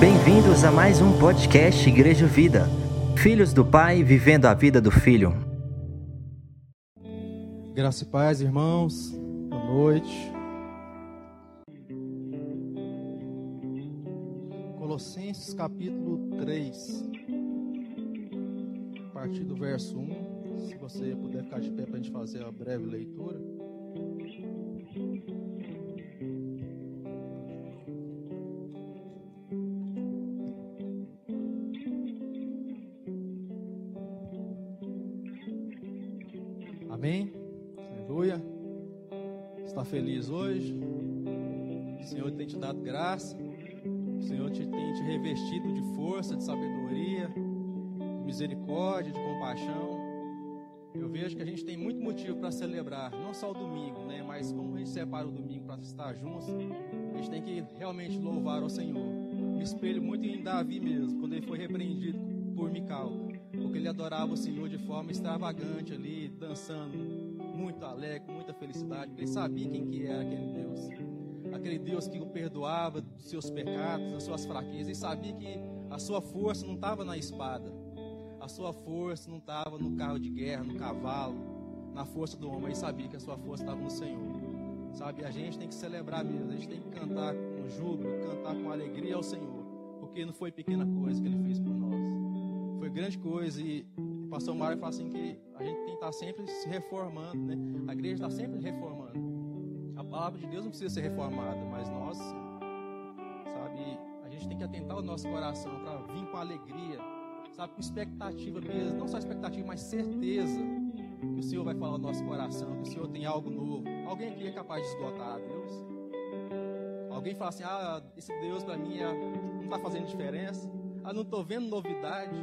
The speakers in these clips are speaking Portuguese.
Bem-vindos a mais um podcast Igreja Vida. Filhos do Pai vivendo a vida do Filho. Graça e paz, irmãos. Boa noite. Colossenses capítulo 3, a partir do verso 1. Se você puder ficar de pé para a gente fazer a breve leitura. Amém? Aleluia. Está feliz hoje? O Senhor tem te dado graça. O Senhor te, tem te revestido de força, de sabedoria, de misericórdia, de compaixão. Eu vejo que a gente tem muito motivo para celebrar, não só o domingo, né? Mas como a gente separa o domingo para estar juntos, a gente tem que realmente louvar ao Senhor. Me espelho muito em Davi mesmo, quando ele foi repreendido por Mical, porque ele adorava o Senhor de forma extravagante ali, dançando, muito alegre, com muita felicidade, porque ele sabia quem que era aquele Deus. Aquele Deus que o perdoava dos seus pecados, das suas fraquezas, e sabia que a sua força não estava na espada, a sua força não estava no carro de guerra, no cavalo, na força do homem, ele sabia que a sua força estava no Senhor. Sabe, a gente tem que celebrar mesmo, a gente tem que cantar com júbilo, cantar com alegria ao Senhor, porque não foi pequena coisa que ele fez por nós foi grande coisa. E o pastor Mário fala assim que a gente tem que estar sempre se reformando, né? A igreja está sempre reformando. A palavra de Deus não precisa ser reformada, mas nós, sabe, a gente tem que atentar o nosso coração para vir com alegria, sabe, com expectativa mesmo, não só expectativa, mas certeza que o Senhor vai falar no nosso coração, que o Senhor tem algo novo. Alguém aqui é capaz de esgotar a Deus? Alguém fala assim: ah, esse Deus para mim é, não está fazendo diferença, ah, não estou vendo novidade.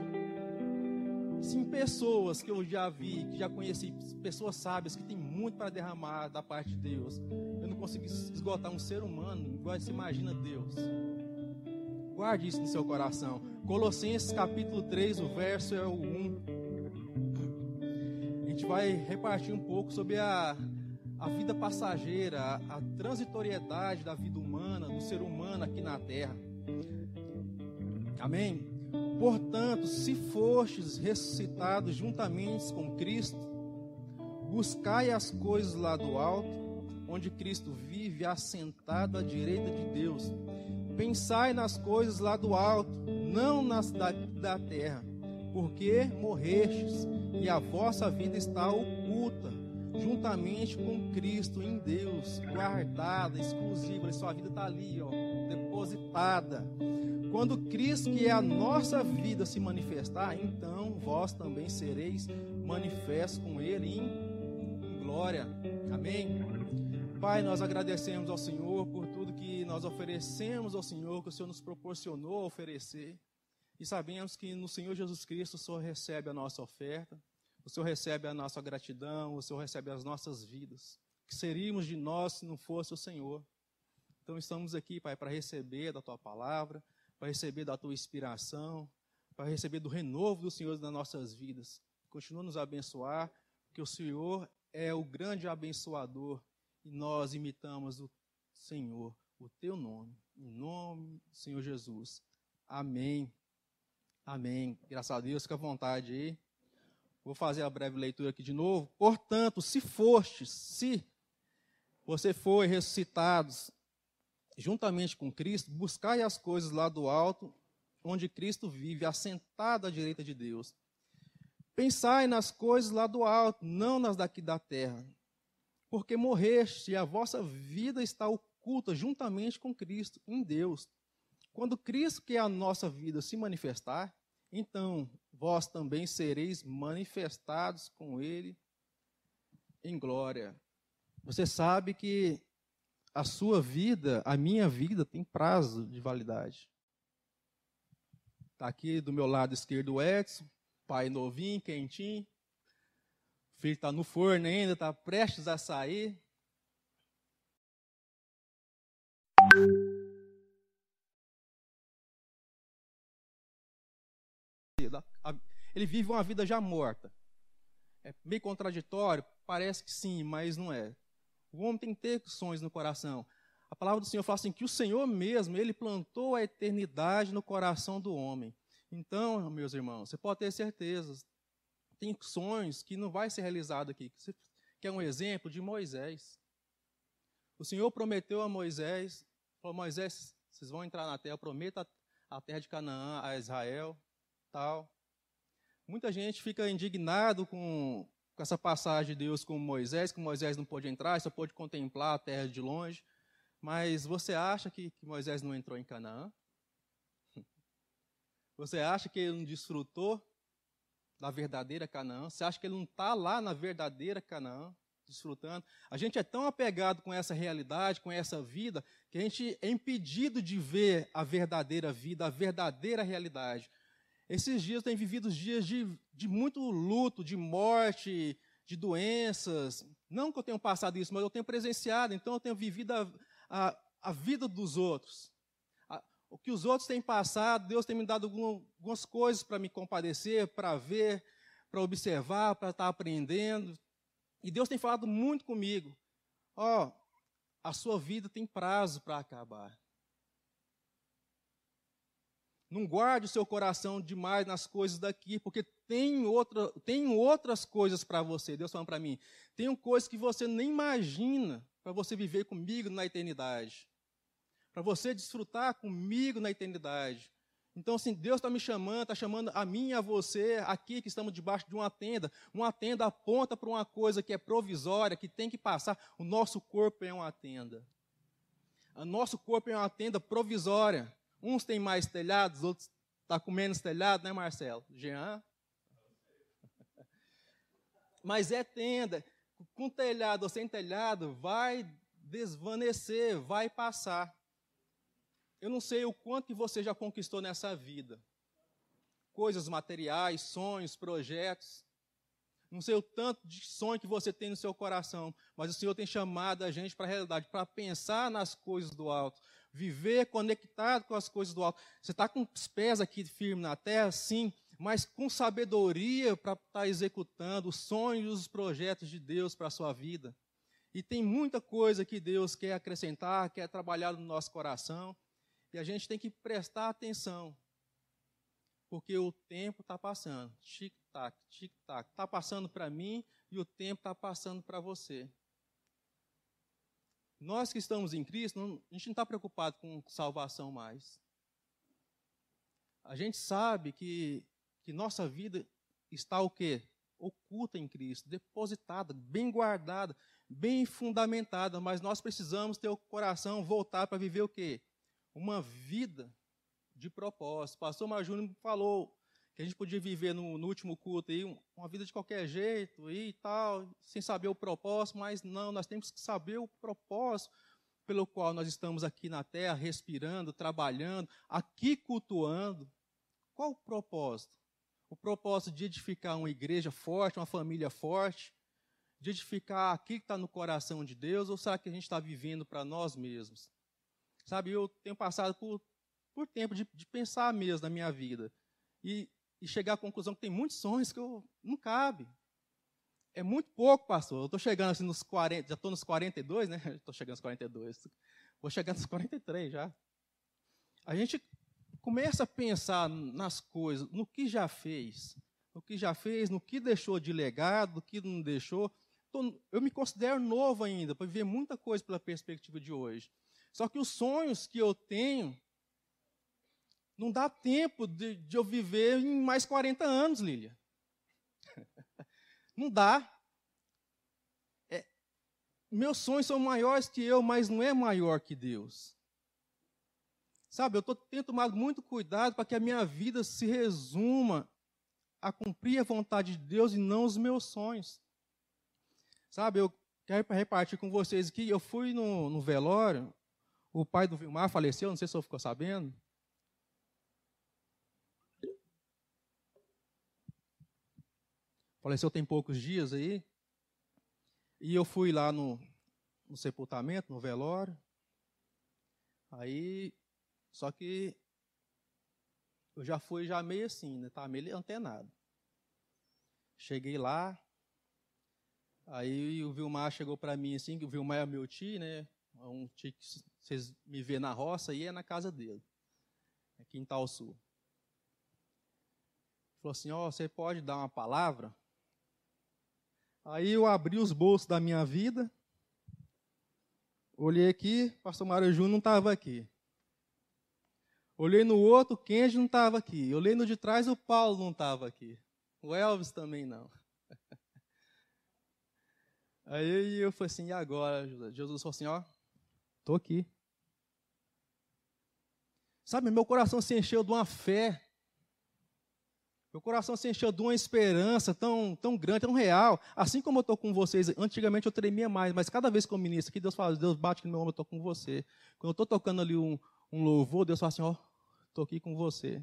Sim, pessoas que eu já vi, que já conheci, pessoas sábias que têm muito para derramar da parte de Deus. Eu não consigo esgotar um ser humano igual você imagina Deus. Guarde isso no seu coração. Colossenses capítulo 3, o verso é o 1. A gente vai repartir um pouco sobre a, a vida passageira, a, a transitoriedade da vida humana, do ser humano aqui na terra. Amém? Portanto, se fostes ressuscitados juntamente com Cristo, buscai as coisas lá do alto, onde Cristo vive assentado à direita de Deus. Pensai nas coisas lá do alto, não nas da, da terra, porque morrestes e a vossa vida está oculta, juntamente com Cristo em Deus, guardada, exclusiva. A sua vida está ali, ó, depositada. Quando Cristo, que é a nossa vida, se manifestar, então vós também sereis manifestos com Ele em glória. Amém? Pai, nós agradecemos ao Senhor por nós oferecemos ao Senhor, que o Senhor nos proporcionou oferecer. E sabemos que no Senhor Jesus Cristo o Senhor recebe a nossa oferta, o Senhor recebe a nossa gratidão, o Senhor recebe as nossas vidas. Que seríamos de nós se não fosse o Senhor? Então estamos aqui, Pai, para receber da tua palavra, para receber da tua inspiração, para receber do renovo do Senhor nas nossas vidas. Continua nos abençoar, porque o Senhor é o grande abençoador e nós imitamos o Senhor, o teu nome, em nome do Senhor Jesus. Amém. Amém. Graças a Deus, fica à vontade aí. Vou fazer a breve leitura aqui de novo. Portanto, se fostes, se você foi ressuscitados juntamente com Cristo, buscai as coisas lá do alto, onde Cristo vive, assentado à direita de Deus. Pensai nas coisas lá do alto, não nas daqui da terra. Porque morreste e a vossa vida está oculta juntamente com Cristo, em Deus. Quando Cristo, que é a nossa vida, se manifestar, então vós também sereis manifestados com Ele em glória. Você sabe que a sua vida, a minha vida, tem prazo de validade. Está aqui do meu lado esquerdo o Edson, pai novinho, quentinho. O filho está no forno ainda, está prestes a sair. Ele vive uma vida já morta. É meio contraditório? Parece que sim, mas não é. O homem tem que ter sonhos no coração. A palavra do Senhor fala assim que o Senhor mesmo, ele plantou a eternidade no coração do homem. Então, meus irmãos, você pode ter certeza, tem sonhos que não vai ser realizado aqui. Que é um exemplo de Moisés. O Senhor prometeu a Moisés, falou, Moisés, vocês vão entrar na terra, prometa a terra de Canaã a Israel, tal. Muita gente fica indignado com, com essa passagem de Deus com Moisés, que Moisés não pôde entrar, só pôde contemplar a terra de longe. Mas você acha que, que Moisés não entrou em Canaã? Você acha que ele não desfrutou da verdadeira Canaã? Você acha que ele não está lá na verdadeira Canaã, desfrutando? A gente é tão apegado com essa realidade, com essa vida, que a gente é impedido de ver a verdadeira vida, a verdadeira realidade. Esses dias têm vivido dias de, de muito luto, de morte, de doenças. Não que eu tenha passado isso, mas eu tenho presenciado, então eu tenho vivido a, a, a vida dos outros. A, o que os outros têm passado, Deus tem me dado algumas coisas para me compadecer, para ver, para observar, para estar tá aprendendo. E Deus tem falado muito comigo. Ó, oh, a sua vida tem prazo para acabar. Não guarde o seu coração demais nas coisas daqui, porque tem, outra, tem outras coisas para você. Deus falando para mim. Tem coisas que você nem imagina para você viver comigo na eternidade. Para você desfrutar comigo na eternidade. Então, assim, Deus está me chamando, está chamando a mim e a você, aqui que estamos debaixo de uma tenda. Uma tenda aponta para uma coisa que é provisória, que tem que passar. O nosso corpo é uma tenda. O nosso corpo é uma tenda provisória. Uns têm mais telhados, outros estão tá com menos telhado, né, Marcelo? Jean? Mas é tenda. Com telhado ou sem telhado, vai desvanecer, vai passar. Eu não sei o quanto que você já conquistou nessa vida. Coisas materiais, sonhos, projetos. Não sei o tanto de sonho que você tem no seu coração, mas o Senhor tem chamado a gente para a realidade, para pensar nas coisas do alto, viver conectado com as coisas do alto. Você está com os pés aqui firmes na terra, sim, mas com sabedoria para estar tá executando os sonhos e os projetos de Deus para a sua vida. E tem muita coisa que Deus quer acrescentar, quer trabalhar no nosso coração, e a gente tem que prestar atenção, porque o tempo está passando. Tic-tac, tic-tac. Está passando para mim e o tempo está passando para você. Nós que estamos em Cristo, não, a gente não está preocupado com salvação mais. A gente sabe que, que nossa vida está o quê? Oculta em Cristo, depositada, bem guardada, bem fundamentada, mas nós precisamos ter o coração voltar para viver o quê? Uma vida de propósito. Pastor Marjúnior falou que a gente podia viver no, no, último culto aí, uma vida de qualquer jeito e tal, sem saber o propósito, mas não, nós temos que saber o propósito pelo qual nós estamos aqui na terra, respirando, trabalhando, aqui cultuando. Qual o propósito? O propósito de edificar uma igreja forte, uma família forte, de edificar aquilo que está no coração de Deus, ou será que a gente está vivendo para nós mesmos? Sabe, eu tenho passado por, por tempo de, de pensar mesmo na minha vida. E e chegar à conclusão que tem muitos sonhos que eu, não cabe. É muito pouco, pastor. Eu estou chegando assim nos 40, já estou nos 42, né? Estou chegando nos 42. Vou chegar nos 43 já. A gente começa a pensar nas coisas, no que já fez, no que já fez, no que deixou de legado, no que não deixou. Eu me considero novo ainda, para viver muita coisa pela perspectiva de hoje. Só que os sonhos que eu tenho não dá tempo de, de eu viver em mais 40 anos, Lília. Não dá. É, meus sonhos são maiores que eu, mas não é maior que Deus. Sabe, eu tenho tomado muito cuidado para que a minha vida se resuma a cumprir a vontade de Deus e não os meus sonhos. Sabe, eu quero repartir com vocês aqui. Eu fui no, no velório, o pai do Vilmar faleceu, não sei se você ficou sabendo. Faleceu tem poucos dias aí. E eu fui lá no, no sepultamento, no velório. Aí, só que eu já fui já meio assim, né? Tava meio antenado. Cheguei lá, Aí o Vilmar chegou para mim assim, que o Vilmar é meu tio, né? É um tio que vocês me vê na roça e é na casa dele, é Quintal Sul. Falou assim, ó, oh, você pode dar uma palavra? Aí eu abri os bolsos da minha vida, olhei aqui, pastor Mário Júnior não estava aqui. Olhei no outro, Kenji não estava aqui. Olhei no de trás, o Paulo não estava aqui. O Elvis também não. Aí eu falei assim, e agora? Jesus falou assim, ó, tô aqui. Sabe, meu coração se encheu de uma fé. Meu coração se encheu de uma esperança tão, tão grande, tão real. Assim como eu estou com vocês, antigamente eu tremia mais, mas cada vez que eu ministro aqui, Deus fala, Deus bate no meu ombro, eu estou com você. Quando eu estou tocando ali um, um louvor, Deus fala assim, ó, estou aqui com você.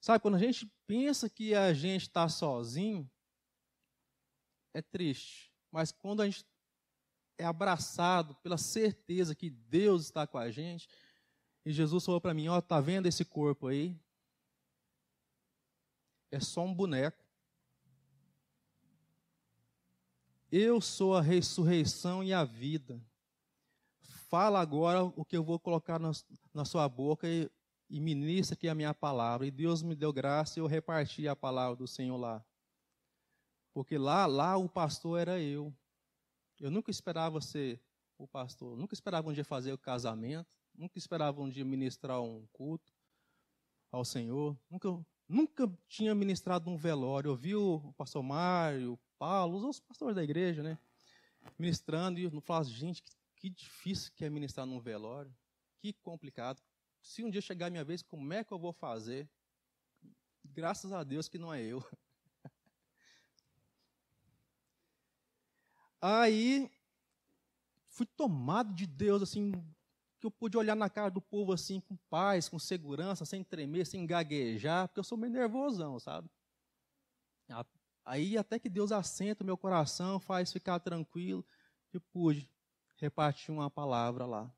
Sabe, quando a gente pensa que a gente está sozinho, é triste. Mas quando a gente é abraçado pela certeza que Deus está com a gente, e Jesus falou para mim: Ó, tá vendo esse corpo aí? É só um boneco. Eu sou a ressurreição e a vida. Fala agora o que eu vou colocar na, na sua boca e e ministra aqui a minha palavra. E Deus me deu graça e eu reparti a palavra do Senhor lá. Porque lá, lá o pastor era eu. Eu nunca esperava ser o pastor, nunca esperava um dia fazer o casamento, nunca esperava um dia ministrar um culto ao Senhor, nunca, nunca tinha ministrado um velório. Eu vi o pastor Mário, o Paulo, os outros pastores da igreja, né? Ministrando e eu falava, gente, que, que difícil que é ministrar num velório, que complicado se um dia chegar a minha vez, como é que eu vou fazer? Graças a Deus que não é eu. Aí fui tomado de Deus assim, que eu pude olhar na cara do povo assim com paz, com segurança, sem tremer, sem gaguejar, porque eu sou meio nervosão, sabe? Aí até que Deus assenta o meu coração, faz ficar tranquilo, eu pude repartir uma palavra lá.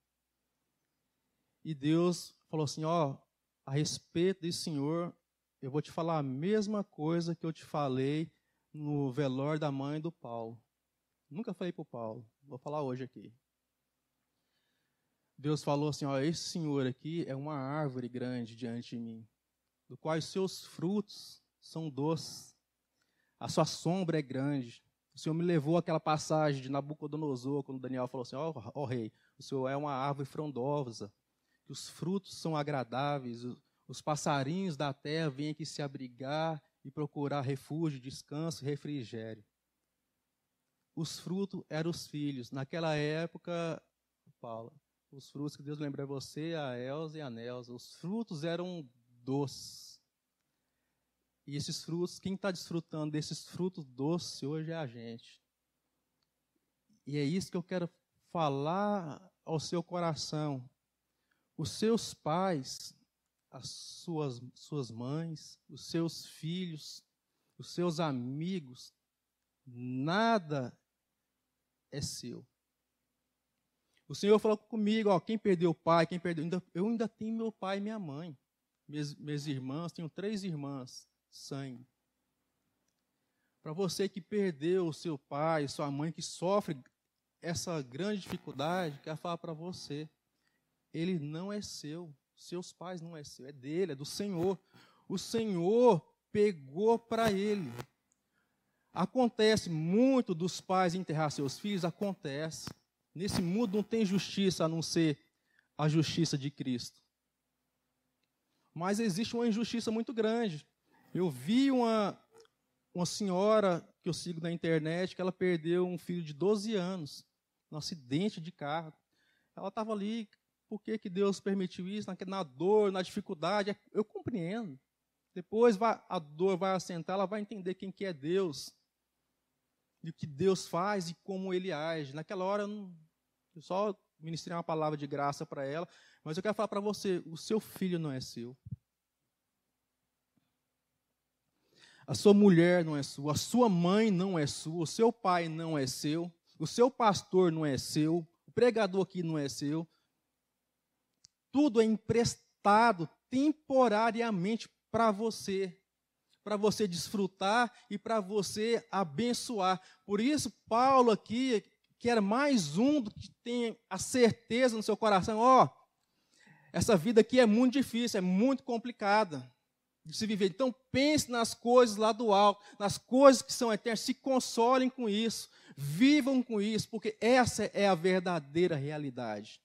E Deus falou assim: Ó, a respeito desse senhor, eu vou te falar a mesma coisa que eu te falei no velório da mãe do Paulo. Nunca falei para o Paulo, vou falar hoje aqui. Deus falou assim: Ó, esse senhor aqui é uma árvore grande diante de mim, do qual os seus frutos são doces, a sua sombra é grande. O Senhor me levou àquela passagem de Nabucodonosor, quando Daniel falou assim: Ó, ó rei, o Senhor é uma árvore frondosa, que os frutos são agradáveis, os passarinhos da terra vêm aqui se abrigar e procurar refúgio, descanso, refrigério. Os frutos eram os filhos. Naquela época, Paulo, os frutos que Deus lembra é você, a Elza e a Nelza, os frutos eram doces. E esses frutos, quem está desfrutando desses frutos doces hoje é a gente. E é isso que eu quero falar ao seu coração os seus pais, as suas, suas mães, os seus filhos, os seus amigos, nada é seu. O Senhor falou comigo, ó, quem perdeu o pai, quem perdeu, eu ainda tenho meu pai e minha mãe, minhas, minhas irmãs, tenho três irmãs, sangue. Para você que perdeu o seu pai, sua mãe, que sofre essa grande dificuldade, quero falar para você ele não é seu. Seus pais não é seu, é dele, é do Senhor. O Senhor pegou para ele. Acontece muito dos pais enterrar seus filhos, acontece. Nesse mundo não tem justiça a não ser a justiça de Cristo. Mas existe uma injustiça muito grande. Eu vi uma, uma senhora que eu sigo na internet que ela perdeu um filho de 12 anos num acidente de carro. Ela estava ali por que, que Deus permitiu isso, na, na dor, na dificuldade. Eu compreendo. Depois vai, a dor vai assentar, ela vai entender quem que é Deus, e o que Deus faz e como Ele age. Naquela hora, eu só ministrei uma palavra de graça para ela, mas eu quero falar para você: o seu filho não é seu. A sua mulher não é sua, a sua mãe não é sua, o seu pai não é seu, o seu pastor não é seu, o pregador aqui não é seu, tudo é emprestado temporariamente para você. Para você desfrutar e para você abençoar. Por isso, Paulo aqui, que era mais um que tem a certeza no seu coração, ó, oh, essa vida aqui é muito difícil, é muito complicada de se viver. Então pense nas coisas lá do alto, nas coisas que são eternas, se consolem com isso, vivam com isso, porque essa é a verdadeira realidade.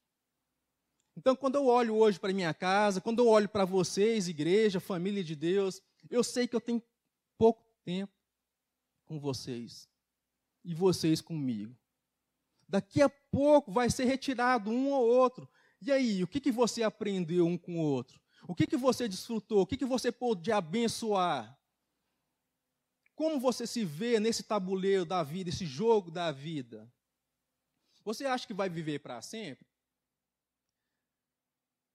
Então, quando eu olho hoje para minha casa, quando eu olho para vocês, igreja, família de Deus, eu sei que eu tenho pouco tempo com vocês e vocês comigo. Daqui a pouco vai ser retirado um ou outro. E aí, o que, que você aprendeu um com o outro? O que, que você desfrutou? O que, que você pôde abençoar? Como você se vê nesse tabuleiro da vida, esse jogo da vida? Você acha que vai viver para sempre?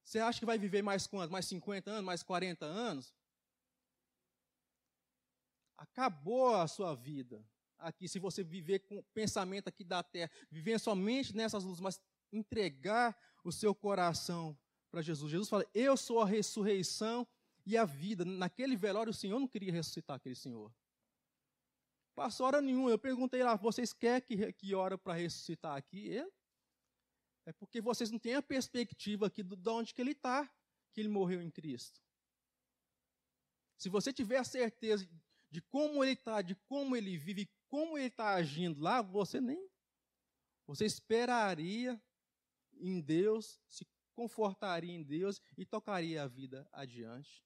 Você acha que vai viver mais quanto? Mais 50 anos, mais 40 anos? Acabou a sua vida aqui, se você viver com o pensamento aqui da terra, viver somente nessas luzes, mas entregar o seu coração para Jesus. Jesus fala: Eu sou a ressurreição e a vida. Naquele velório, o Senhor não queria ressuscitar aquele Senhor. Passou hora nenhuma. Eu perguntei lá: vocês querem que, que hora para ressuscitar aqui? Ele é porque vocês não têm a perspectiva aqui de onde que ele está, que ele morreu em Cristo. Se você tiver a certeza de como ele está, de como ele vive, como ele está agindo lá, você nem. Você esperaria em Deus, se confortaria em Deus e tocaria a vida adiante.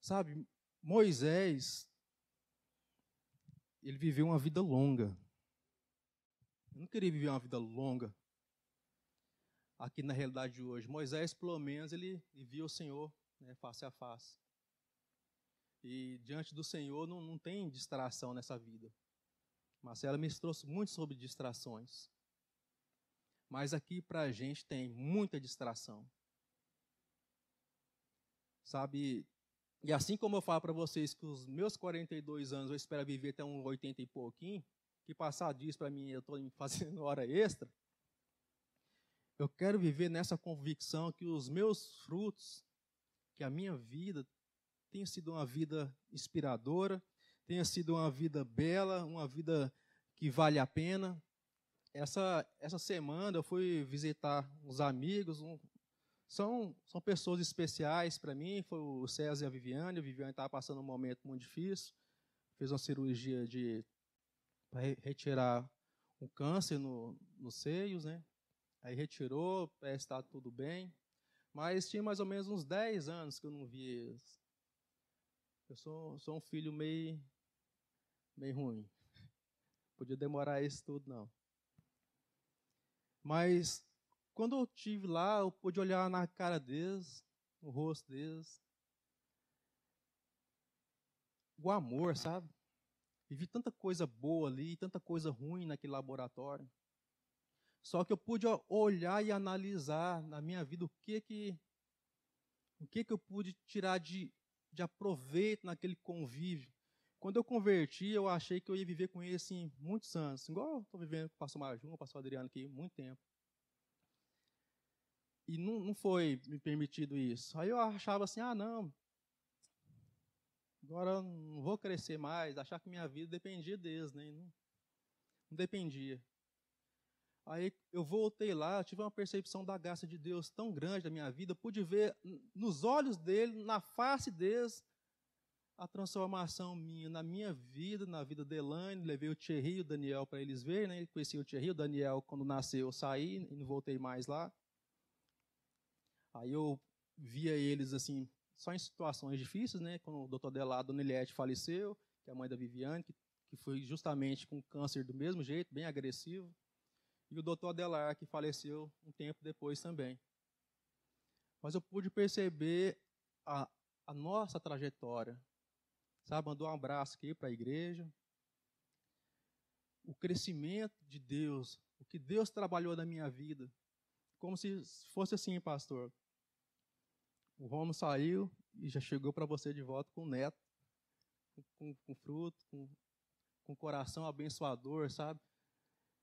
Sabe, Moisés, ele viveu uma vida longa. Eu não queria viver uma vida longa aqui na realidade de hoje. Moisés, pelo menos, ele, via o Senhor né, face a face. E diante do Senhor não, não tem distração nessa vida. Marcela me trouxe muito sobre distrações. Mas aqui para a gente tem muita distração. Sabe? E assim como eu falo para vocês que os meus 42 anos eu espero viver até uns 80 e pouquinho, que passar disso para mim eu estou fazendo hora extra, eu quero viver nessa convicção que os meus frutos, que a minha vida tenha sido uma vida inspiradora, tenha sido uma vida bela, uma vida que vale a pena. Essa, essa semana eu fui visitar uns amigos, um, são, são pessoas especiais para mim, foi o César e a Viviane, a Viviane estava passando um momento muito difícil, fez uma cirurgia de para retirar um câncer no, nos seios, né? Aí retirou, que está tudo bem. Mas tinha mais ou menos uns 10 anos que eu não vi eles. Eu sou, sou um filho meio, meio ruim. Podia demorar isso tudo, não. Mas quando eu tive lá, eu pude olhar na cara deles, no rosto deles. O amor, sabe? Vivi tanta coisa boa ali, tanta coisa ruim naquele laboratório. Só que eu pude olhar e analisar na minha vida o que que o que que eu pude tirar de, de aproveito naquele convívio. Quando eu converti, eu achei que eu ia viver com ele assim muitos anos, igual estou vivendo com o pastor Majum, o pastor Adriano aqui, muito tempo. E não, não foi me permitido isso. Aí eu achava assim, ah, não, Agora não vou crescer mais, achar que minha vida dependia deles, né? Não, não dependia. Aí eu voltei lá, tive uma percepção da graça de Deus tão grande da minha vida, pude ver nos olhos dele, na face deles, a transformação minha, na minha vida, na vida de Elaine. Levei o Thierry e o Daniel para eles verem, né? Conheci o Thierry, o Daniel, quando nasceu, eu saí e não voltei mais lá. Aí eu via eles assim, só em situações difíceis, né? Quando o doutor Delado, Dona faleceu, que é a mãe da Viviane, que, que foi justamente com câncer do mesmo jeito, bem agressivo. E o doutor Adelar, que faleceu um tempo depois também. Mas eu pude perceber a, a nossa trajetória. Sabe, mandou um abraço aqui para a igreja. O crescimento de Deus, o que Deus trabalhou na minha vida. Como se fosse assim, pastor. O Romo saiu e já chegou para você de volta com o neto, com, com, fruto, com, com coração abençoador, sabe?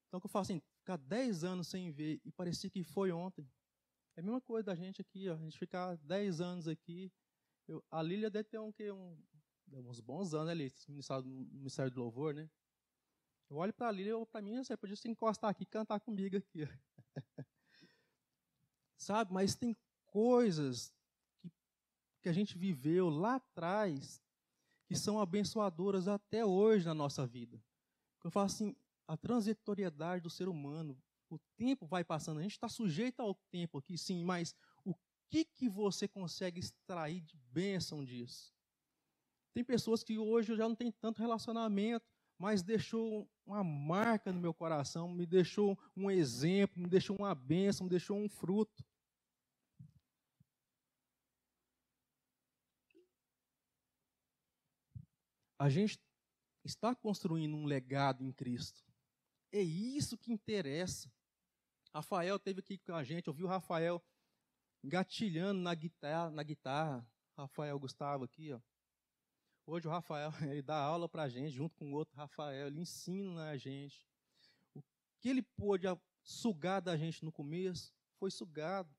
Então, que eu falo assim, ficar 10 anos sem ver e parecia que foi ontem. É a mesma coisa da gente aqui, ó, a gente ficar 10 anos aqui Eu, a Lília deve ter um, que, um, uns bons anos ali, ministério, ministério do louvor, né? Eu olho para a Lília, para mim, você podia se encostar aqui e cantar comigo aqui. Sabe, mas tem coisas que, que a gente viveu lá atrás que são abençoadoras até hoje na nossa vida. Eu falo assim, a transitoriedade do ser humano, o tempo vai passando, a gente está sujeito ao tempo aqui, sim, mas o que, que você consegue extrair de bênção disso? Tem pessoas que hoje eu já não tem tanto relacionamento, mas deixou uma marca no meu coração, me deixou um exemplo, me deixou uma bênção, me deixou um fruto. A gente está construindo um legado em Cristo. É isso que interessa. Rafael teve aqui com a gente, ouviu o Rafael gatilhando na guitarra, na guitarra. Rafael Gustavo aqui, ó. Hoje o Rafael, ele dá aula para a gente, junto com o outro Rafael, ele ensina a gente. O que ele pôde sugar da gente no começo, foi sugado.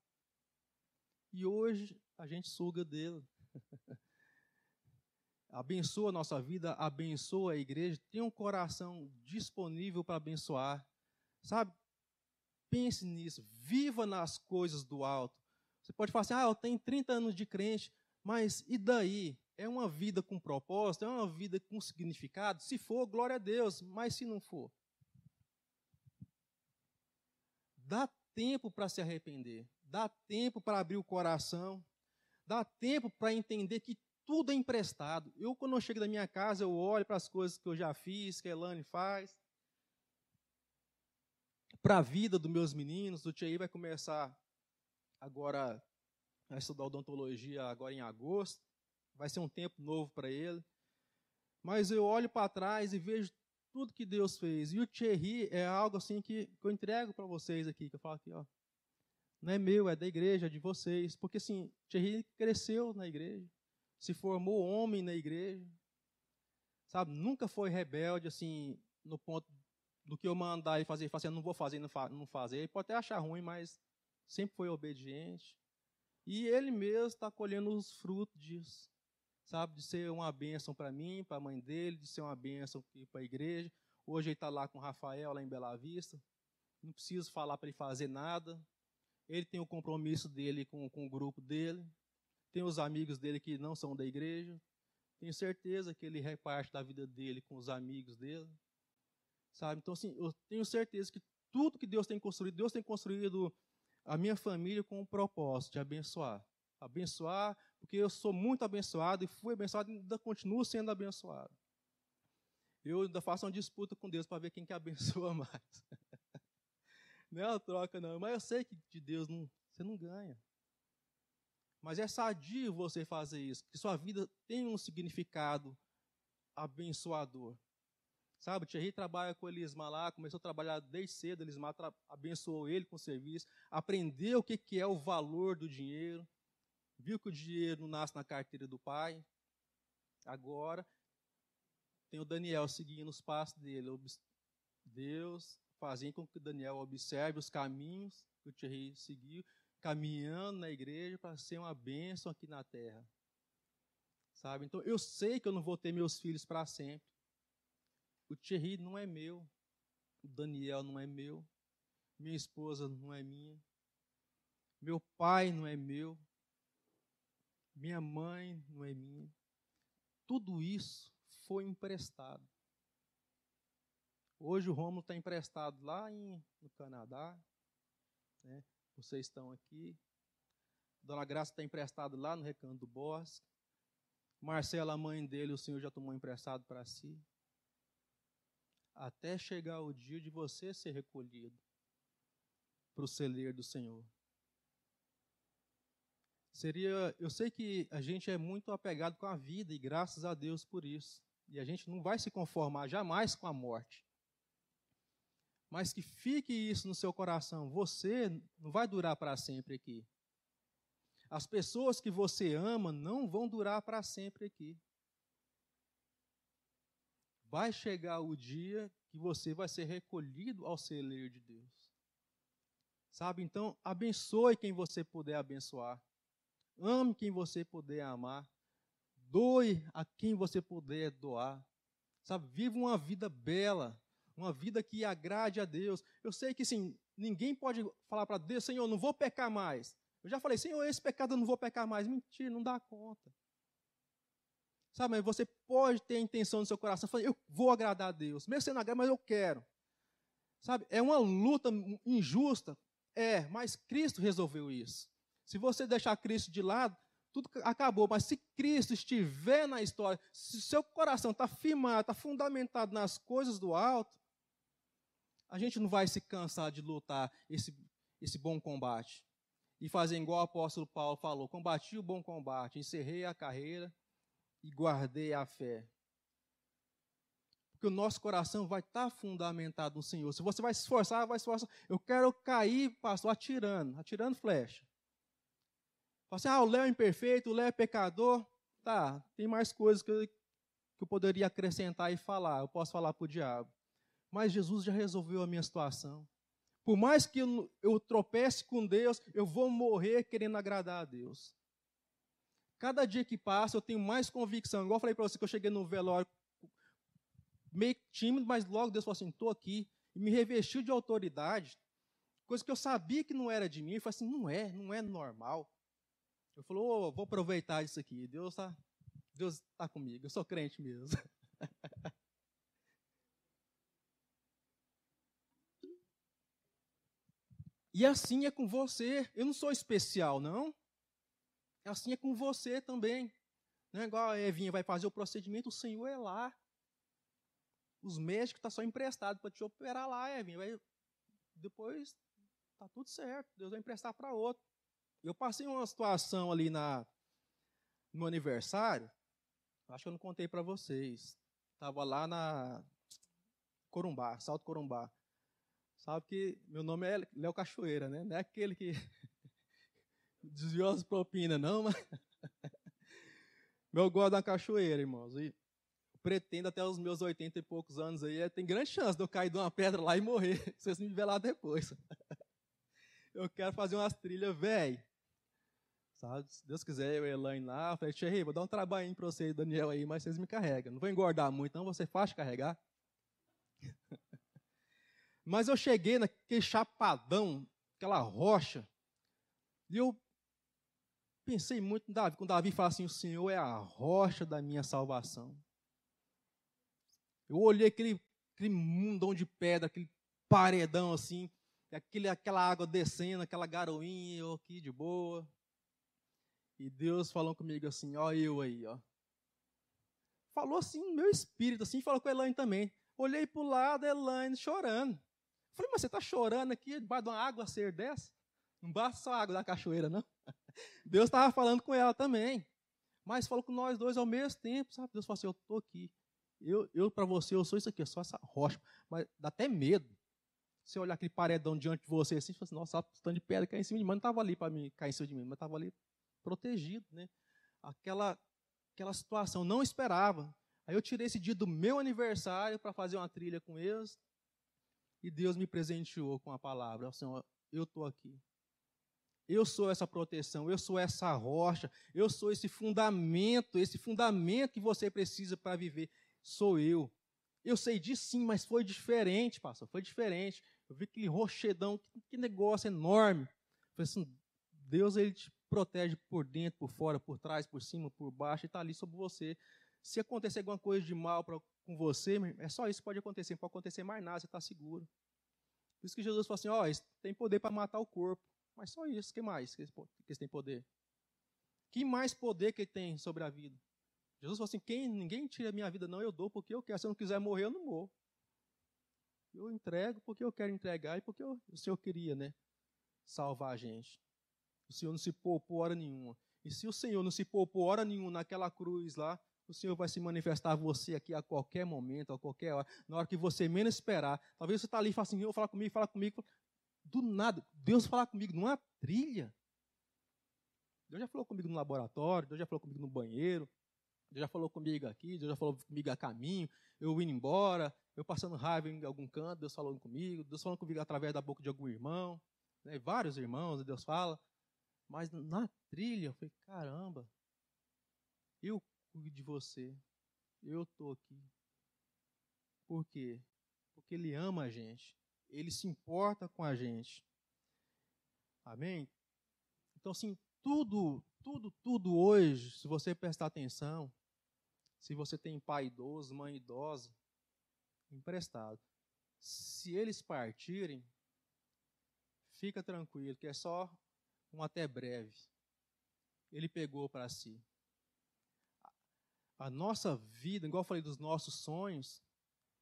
E hoje a gente suga dele. abençoa a nossa vida, abençoa a igreja, tem um coração disponível para abençoar. Sabe? Pense nisso, viva nas coisas do alto. Você pode falar assim: ah, eu tenho 30 anos de crente, mas e daí? É uma vida com propósito? É uma vida com significado? Se for, glória a Deus, mas se não for? Dá tempo para se arrepender, dá tempo para abrir o coração, dá tempo para entender que tudo é emprestado. Eu, quando eu chego da minha casa, eu olho para as coisas que eu já fiz, que a Elane faz, para a vida dos meus meninos. O Thierry vai começar agora a estudar odontologia agora em agosto. Vai ser um tempo novo para ele. Mas eu olho para trás e vejo tudo que Deus fez. E o Thierry é algo assim que, que eu entrego para vocês aqui, que eu falo aqui, ó. Não é meu, é da igreja, é de vocês. Porque assim, Thierry cresceu na igreja se formou homem na igreja, sabe? Nunca foi rebelde, assim, no ponto do que eu mandar ele fazer, ele assim, não vou fazer, não, fa não fazer. Ele pode até achar ruim, mas sempre foi obediente. E ele mesmo está colhendo os frutos disso, sabe? De ser uma bênção para mim, para a mãe dele, de ser uma bênção para a igreja. Hoje ele está lá com o Rafael, lá em Bela Vista. Não preciso falar para ele fazer nada. Ele tem o compromisso dele com, com o grupo dele tem os amigos dele que não são da igreja. Tenho certeza que ele reparte da vida dele com os amigos dele. Sabe? Então, assim, eu tenho certeza que tudo que Deus tem construído, Deus tem construído a minha família com o propósito de abençoar. Abençoar, porque eu sou muito abençoado e fui abençoado e ainda continuo sendo abençoado. Eu ainda faço uma disputa com Deus para ver quem que abençoa mais. não é uma troca, não. Mas eu sei que de Deus não, você não ganha. Mas é sadio você fazer isso, que sua vida tem um significado abençoador. Sabe, o Thierry trabalha com o Elismar lá, começou a trabalhar desde cedo, Elismar abençoou ele com o serviço, aprendeu o que, que é o valor do dinheiro, viu que o dinheiro não nasce na carteira do pai. Agora, tem o Daniel seguindo os passos dele. Deus fazendo com que Daniel observe os caminhos que o Thierry seguiu caminhando na igreja para ser uma bênção aqui na terra. Sabe? Então eu sei que eu não vou ter meus filhos para sempre. O Thierry não é meu. O Daniel não é meu. Minha esposa não é minha. Meu pai não é meu. Minha mãe não é minha. Tudo isso foi emprestado. Hoje o Romulo está emprestado lá em, no Canadá. Né? Vocês estão aqui. Dona Graça está emprestado lá no Recanto do Bosque. Marcela, a mãe dele, o Senhor já tomou emprestado para si. Até chegar o dia de você ser recolhido para o celeiro do Senhor. Seria, eu sei que a gente é muito apegado com a vida e graças a Deus por isso. E a gente não vai se conformar jamais com a morte mas que fique isso no seu coração. Você não vai durar para sempre aqui. As pessoas que você ama não vão durar para sempre aqui. Vai chegar o dia que você vai ser recolhido ao celeiro de Deus. Sabe? Então, abençoe quem você puder abençoar. Ame quem você puder amar. Doe a quem você puder doar. Sabe, viva uma vida bela, uma vida que agrade a Deus. Eu sei que sim, ninguém pode falar para Deus, Senhor, não vou pecar mais. Eu já falei, Senhor, esse pecado eu não vou pecar mais. Mentira, não dá conta. Sabe, mas você pode ter a intenção no seu coração, falar, eu vou agradar a Deus, mesmo sendo agrado, mas eu quero. Sabe, é uma luta injusta, é, mas Cristo resolveu isso. Se você deixar Cristo de lado, tudo acabou. Mas se Cristo estiver na história, se seu coração está firmado, está fundamentado nas coisas do alto, a gente não vai se cansar de lutar esse, esse bom combate. E fazer igual o apóstolo Paulo falou: combati o bom combate, encerrei a carreira e guardei a fé. Porque o nosso coração vai estar tá fundamentado no Senhor. Se você vai se esforçar, vai se esforçar. Eu quero cair, pastor, atirando, atirando flecha. Fala assim, ah, o Léo é imperfeito, o Léo é pecador. Tá, tem mais coisas que eu, que eu poderia acrescentar e falar. Eu posso falar para o diabo. Mas Jesus já resolveu a minha situação. Por mais que eu, tropece com Deus, eu vou morrer querendo agradar a Deus. Cada dia que passa, eu tenho mais convicção. Igual eu falei para você que eu cheguei no velório meio tímido, mas logo Deus falou assim: estou aqui. E me revestiu de autoridade. Coisa que eu sabia que não era de mim. Eu falei assim: não é, não é normal. Eu falei, oh, vou aproveitar isso aqui. Deus está Deus tá comigo. Eu sou crente mesmo. e assim é com você. Eu não sou especial, não. Assim é com você também. Não é igual a Evinha vai fazer o procedimento, o Senhor é lá. Os médicos estão tá só emprestados para te operar lá, Evinha. Vai, depois está tudo certo. Deus vai emprestar para outro. Eu passei uma situação ali na, no aniversário, acho que eu não contei para vocês. Estava lá na Corumbá, Salto Corumbá. Sabe que meu nome é Léo Cachoeira, né? Não é aquele que desviou as propinas, não, mas. meu gosto da cachoeira, irmãos. E pretendo até os meus 80 e poucos anos aí, tem grande chance de eu cair de uma pedra lá e morrer, se vocês me ver lá depois. eu quero fazer umas trilhas, velho. Sabe? Se Deus quiser, eu e Elaine lá, eu falei, Thierry, vou dar um trabalhinho para você e Daniel aí, mas vocês me carregam. Não vou engordar muito, não, você faz carregar. Mas eu cheguei naquele chapadão, aquela rocha, e eu pensei muito em Davi, quando Davi fala assim, o Senhor é a rocha da minha salvação. Eu olhei aquele, aquele mundão de pedra, aquele paredão assim, aquele, aquela água descendo, aquela garoinha, eu aqui de boa. E Deus falou comigo assim, ó eu aí, ó. Falou assim no meu espírito, assim, falou com a Elaine também. Olhei para o lado, Elaine chorando. Falei, mas você está chorando aqui debaixo de uma água ser dessa? Não basta só a água da cachoeira, não. Deus estava falando com ela também. Mas falou com nós dois ao mesmo tempo, sabe? Deus falou assim, eu estou aqui. Eu, eu para você, eu sou isso aqui, eu sou essa rocha. Mas dá até medo. Você olhar aquele paredão diante de você assim, você fala assim, nossa, tanto de pedra cai em cima de mim. Mas não estava ali para mim cair em cima de mim, mas estava ali protegido, né? Aquela, aquela situação, não esperava. Aí eu tirei esse dia do meu aniversário para fazer uma trilha com eles, e Deus me presenteou com a palavra. Senhor, eu estou aqui. Eu sou essa proteção, eu sou essa rocha, eu sou esse fundamento, esse fundamento que você precisa para viver. Sou eu. Eu sei disso sim, mas foi diferente, pastor, foi diferente. Eu vi aquele rochedão, que, negócio enorme. falei assim, Deus ele te protege por dentro, por fora, por trás, por cima, por baixo, e está ali sobre você. Se acontecer alguma coisa de mal pra, com você, é só isso que pode acontecer, não pode acontecer mais nada, você está seguro. Por isso que Jesus falou assim: ó, oh, tem poder para matar o corpo. Mas só isso, que mais que eles têm poder? Que mais poder que ele tem sobre a vida? Jesus falou assim: quem, ninguém tira a minha vida, não, eu dou porque eu quero. Se eu não quiser morrer, eu não morro. Eu entrego porque eu quero entregar e porque eu, o Senhor queria, né? Salvar a gente. O Senhor não se poupou hora nenhuma. E se o Senhor não se poupou hora nenhuma naquela cruz lá, o Senhor vai se manifestar a você aqui a qualquer momento, a qualquer hora, na hora que você menos esperar. Talvez você está ali e fala assim, eu falar comigo, fala comigo. Do nada, Deus falar comigo numa trilha. Deus já falou comigo no laboratório, Deus já falou comigo no banheiro, Deus já falou comigo aqui, Deus já falou comigo a caminho, eu indo embora, eu passando raiva em algum canto, Deus falando comigo, Deus falando comigo através da boca de algum irmão, né, vários irmãos, Deus fala. Mas na trilha, eu falei, caramba, eu cuide de você. Eu estou aqui. Por quê? Porque Ele ama a gente. Ele se importa com a gente. Amém? Então, assim, tudo, tudo, tudo hoje, se você prestar atenção, se você tem pai idoso, mãe idosa, emprestado. Se eles partirem, fica tranquilo, que é só um até breve. Ele pegou para si. A nossa vida, igual eu falei dos nossos sonhos,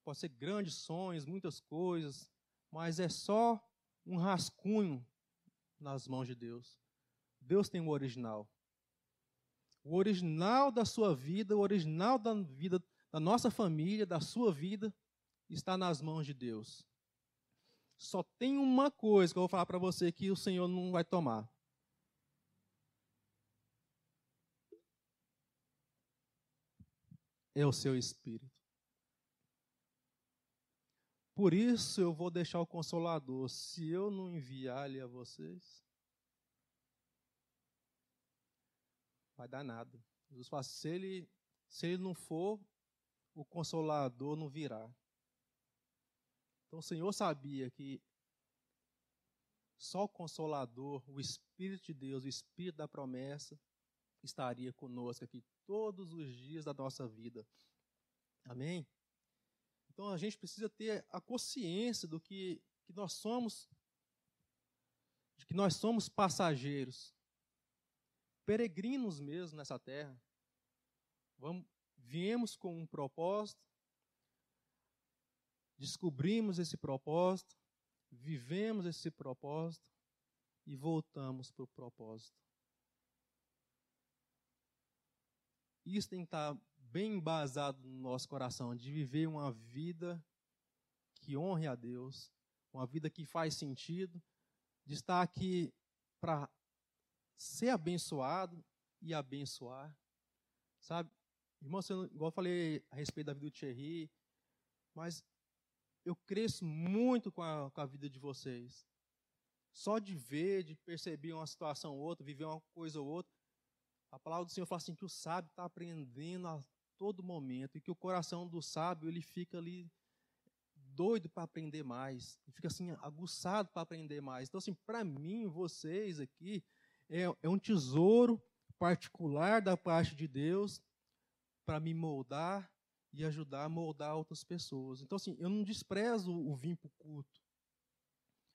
pode ser grandes sonhos, muitas coisas, mas é só um rascunho nas mãos de Deus. Deus tem o original. O original da sua vida, o original da vida da nossa família, da sua vida, está nas mãos de Deus. Só tem uma coisa que eu vou falar para você que o Senhor não vai tomar. É o seu espírito. Por isso eu vou deixar o consolador. Se eu não enviar ele a vocês, vai dar nada. Jesus fala, se ele, se ele não for, o consolador não virá. Então o Senhor sabia que só o consolador, o Espírito de Deus, o Espírito da promessa, estaria conosco aqui todos os dias da nossa vida. Amém? Então a gente precisa ter a consciência do que, que nós somos, de que nós somos passageiros peregrinos mesmo nessa terra. Vamos, viemos com um propósito, descobrimos esse propósito, vivemos esse propósito e voltamos para o propósito. Isso tem que estar bem embasado no nosso coração, de viver uma vida que honre a Deus, uma vida que faz sentido, de estar aqui para ser abençoado e abençoar. Sabe? Irmão, igual eu falei a respeito da vida do Thierry, mas eu cresço muito com a, com a vida de vocês. Só de ver, de perceber uma situação ou outra, viver uma coisa ou outra, a palavra do Senhor fala assim que o sábio está aprendendo a todo momento e que o coração do sábio ele fica ali doido para aprender mais, e fica assim aguçado para aprender mais. Então assim, para mim, vocês aqui, é, é um tesouro particular da parte de Deus para me moldar e ajudar a moldar outras pessoas. Então, assim, eu não desprezo o vir para o culto.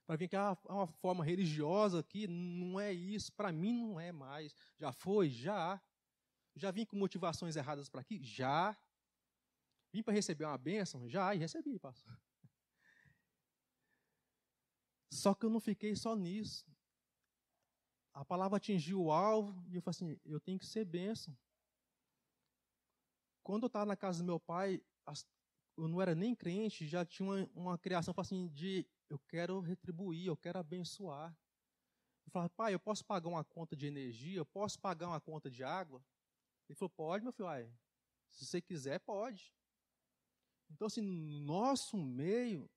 Para vir que há uma forma religiosa aqui, não é isso. Para mim, não é mais. Já foi? Já. Já vim com motivações erradas para aqui? Já. Vim para receber uma bênção? Já, e recebi, pastor. Só que eu não fiquei só nisso a palavra atingiu o alvo e eu falei assim: eu tenho que ser bênção. Quando eu estava na casa do meu pai, eu não era nem crente, já tinha uma, uma criação assim, de eu quero retribuir, eu quero abençoar. Eu falava, pai, eu posso pagar uma conta de energia, eu posso pagar uma conta de água? Ele falou, pode, meu filho, ai, se você quiser, pode. Então, assim, no nosso meio,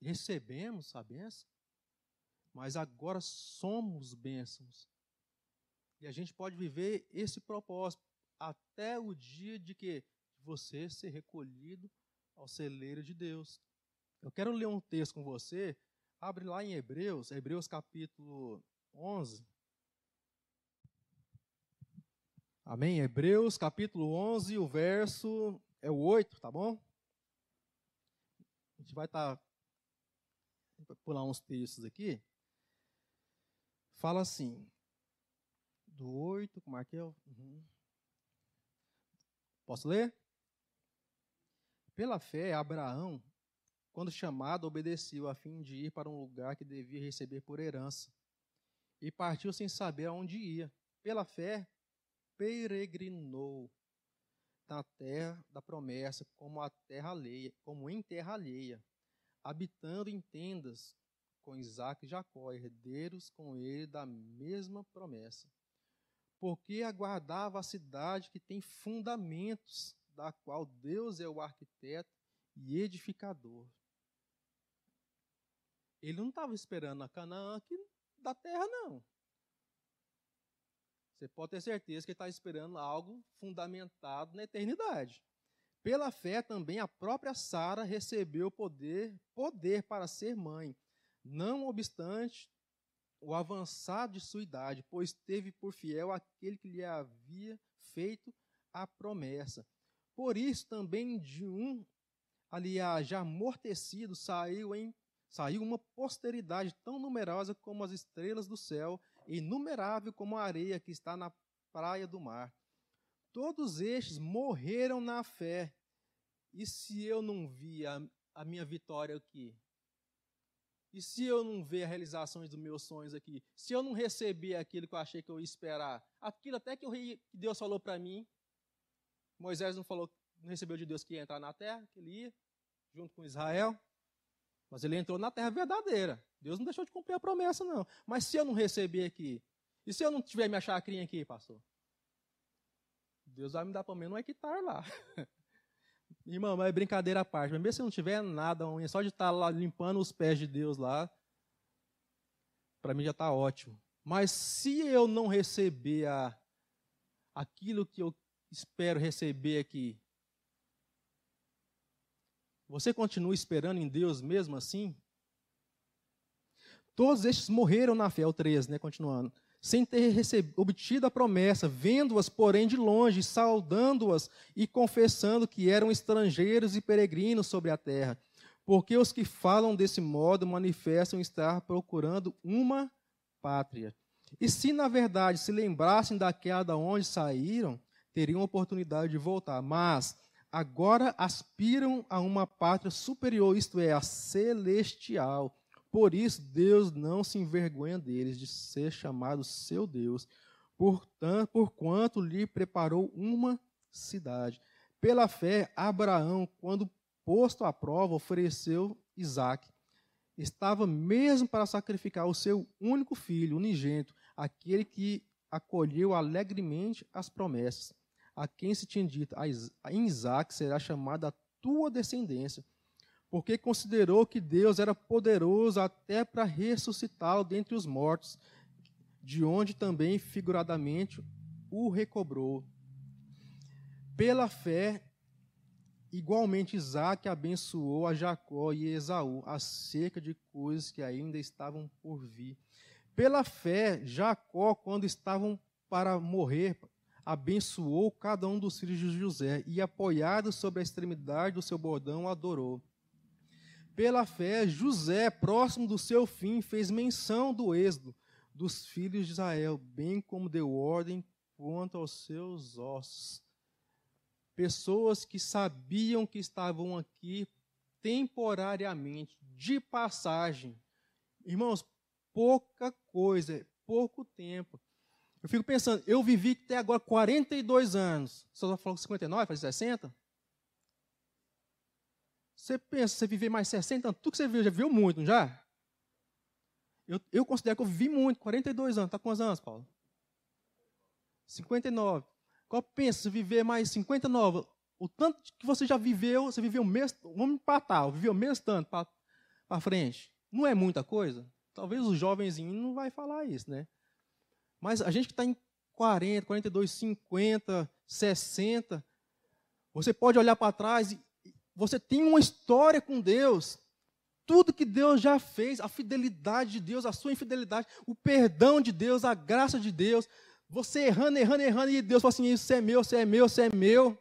recebemos a benção mas agora somos bênçãos. E a gente pode viver esse propósito até o dia de que você ser recolhido ao celeiro de Deus. Eu quero ler um texto com você. Abre lá em Hebreus, Hebreus capítulo 11. Amém? Hebreus capítulo 11, o verso é o 8, tá bom? A gente vai estar. Tá, pular uns textos aqui fala assim, do 8, como é que é? Uhum. Posso ler? Pela fé, Abraão, quando chamado, obedeceu a fim de ir para um lugar que devia receber por herança. E partiu sem saber aonde ia. Pela fé, peregrinou na terra da promessa, como a terra alheia, como em terra alheia, habitando em tendas com Isaac e Jacó, herdeiros com ele da mesma promessa. Porque aguardava a cidade que tem fundamentos, da qual Deus é o arquiteto e edificador. Ele não estava esperando a Canaã aqui da terra, não. Você pode ter certeza que ele está esperando algo fundamentado na eternidade. Pela fé também a própria Sara recebeu poder, poder para ser mãe, não obstante o avançado de sua idade, pois teve por fiel aquele que lhe havia feito a promessa. Por isso também de um, aliás, já amortecido, saiu, em, saiu uma posteridade tão numerosa como as estrelas do céu, e inumerável como a areia que está na praia do mar. Todos estes morreram na fé. E se eu não vi a, a minha vitória aqui? E se eu não ver as realizações dos meus sonhos aqui? Se eu não receber aquilo que eu achei que eu ia esperar? Aquilo até que, eu, que Deus falou para mim. Moisés não falou, não recebeu de Deus que ia entrar na terra, que ele ia, junto com Israel. Mas ele entrou na terra verdadeira. Deus não deixou de cumprir a promessa, não. Mas se eu não receber aqui? E se eu não tiver minha chacrinha aqui, pastor? Deus vai me dar pelo menos um hectare lá. Irmão, mas é brincadeira à parte. Mas mesmo se não tiver nada, só de estar lá limpando os pés de Deus lá, para mim já está ótimo. Mas se eu não receber a, aquilo que eu espero receber aqui, você continua esperando em Deus mesmo assim? Todos estes morreram na fé, é o 13, né? Continuando sem ter recebido, obtido a promessa, vendo-as, porém, de longe, saudando-as e confessando que eram estrangeiros e peregrinos sobre a terra. Porque os que falam desse modo manifestam estar procurando uma pátria. E se, na verdade, se lembrassem daquela da onde saíram, teriam oportunidade de voltar. Mas agora aspiram a uma pátria superior, isto é, a celestial por isso, Deus não se envergonha deles de ser chamado seu Deus, portanto, porquanto lhe preparou uma cidade. Pela fé, Abraão, quando posto à prova, ofereceu Isaque. Estava mesmo para sacrificar o seu único filho, unigênito, aquele que acolheu alegremente as promessas, a quem se tinha dito: em Isaque será chamada a tua descendência porque considerou que Deus era poderoso até para ressuscitá-lo dentre os mortos, de onde também figuradamente o recobrou. Pela fé, igualmente Isaac abençoou a Jacó e Esaú acerca de coisas que ainda estavam por vir. Pela fé, Jacó, quando estavam para morrer, abençoou cada um dos filhos de José e, apoiado sobre a extremidade do seu bordão, adorou. Pela fé, José, próximo do seu fim, fez menção do êxodo dos filhos de Israel, bem como deu ordem quanto aos seus ossos. Pessoas que sabiam que estavam aqui temporariamente, de passagem. Irmãos, pouca coisa, pouco tempo. Eu fico pensando, eu vivi até agora 42 anos. Só falou 59, faz 60? Você pensa, você viver mais 60 anos, tudo que você viu, já viu muito, não já? Eu, eu considero que eu vivi muito, 42 anos. Está quantos anos, Paulo? 59. Qual pensa, viver mais 59, o tanto que você já viveu, você viveu o mesmo, vamos empatar, viveu o tanto para frente. Não é muita coisa? Talvez os jovenzinhos não vai falar isso, né? Mas a gente que está em 40, 42, 50, 60, você pode olhar para trás e você tem uma história com Deus. Tudo que Deus já fez, a fidelidade de Deus, a sua infidelidade, o perdão de Deus, a graça de Deus. Você errando, errando, errando, e Deus fala assim: Isso é meu, isso é meu, isso é meu.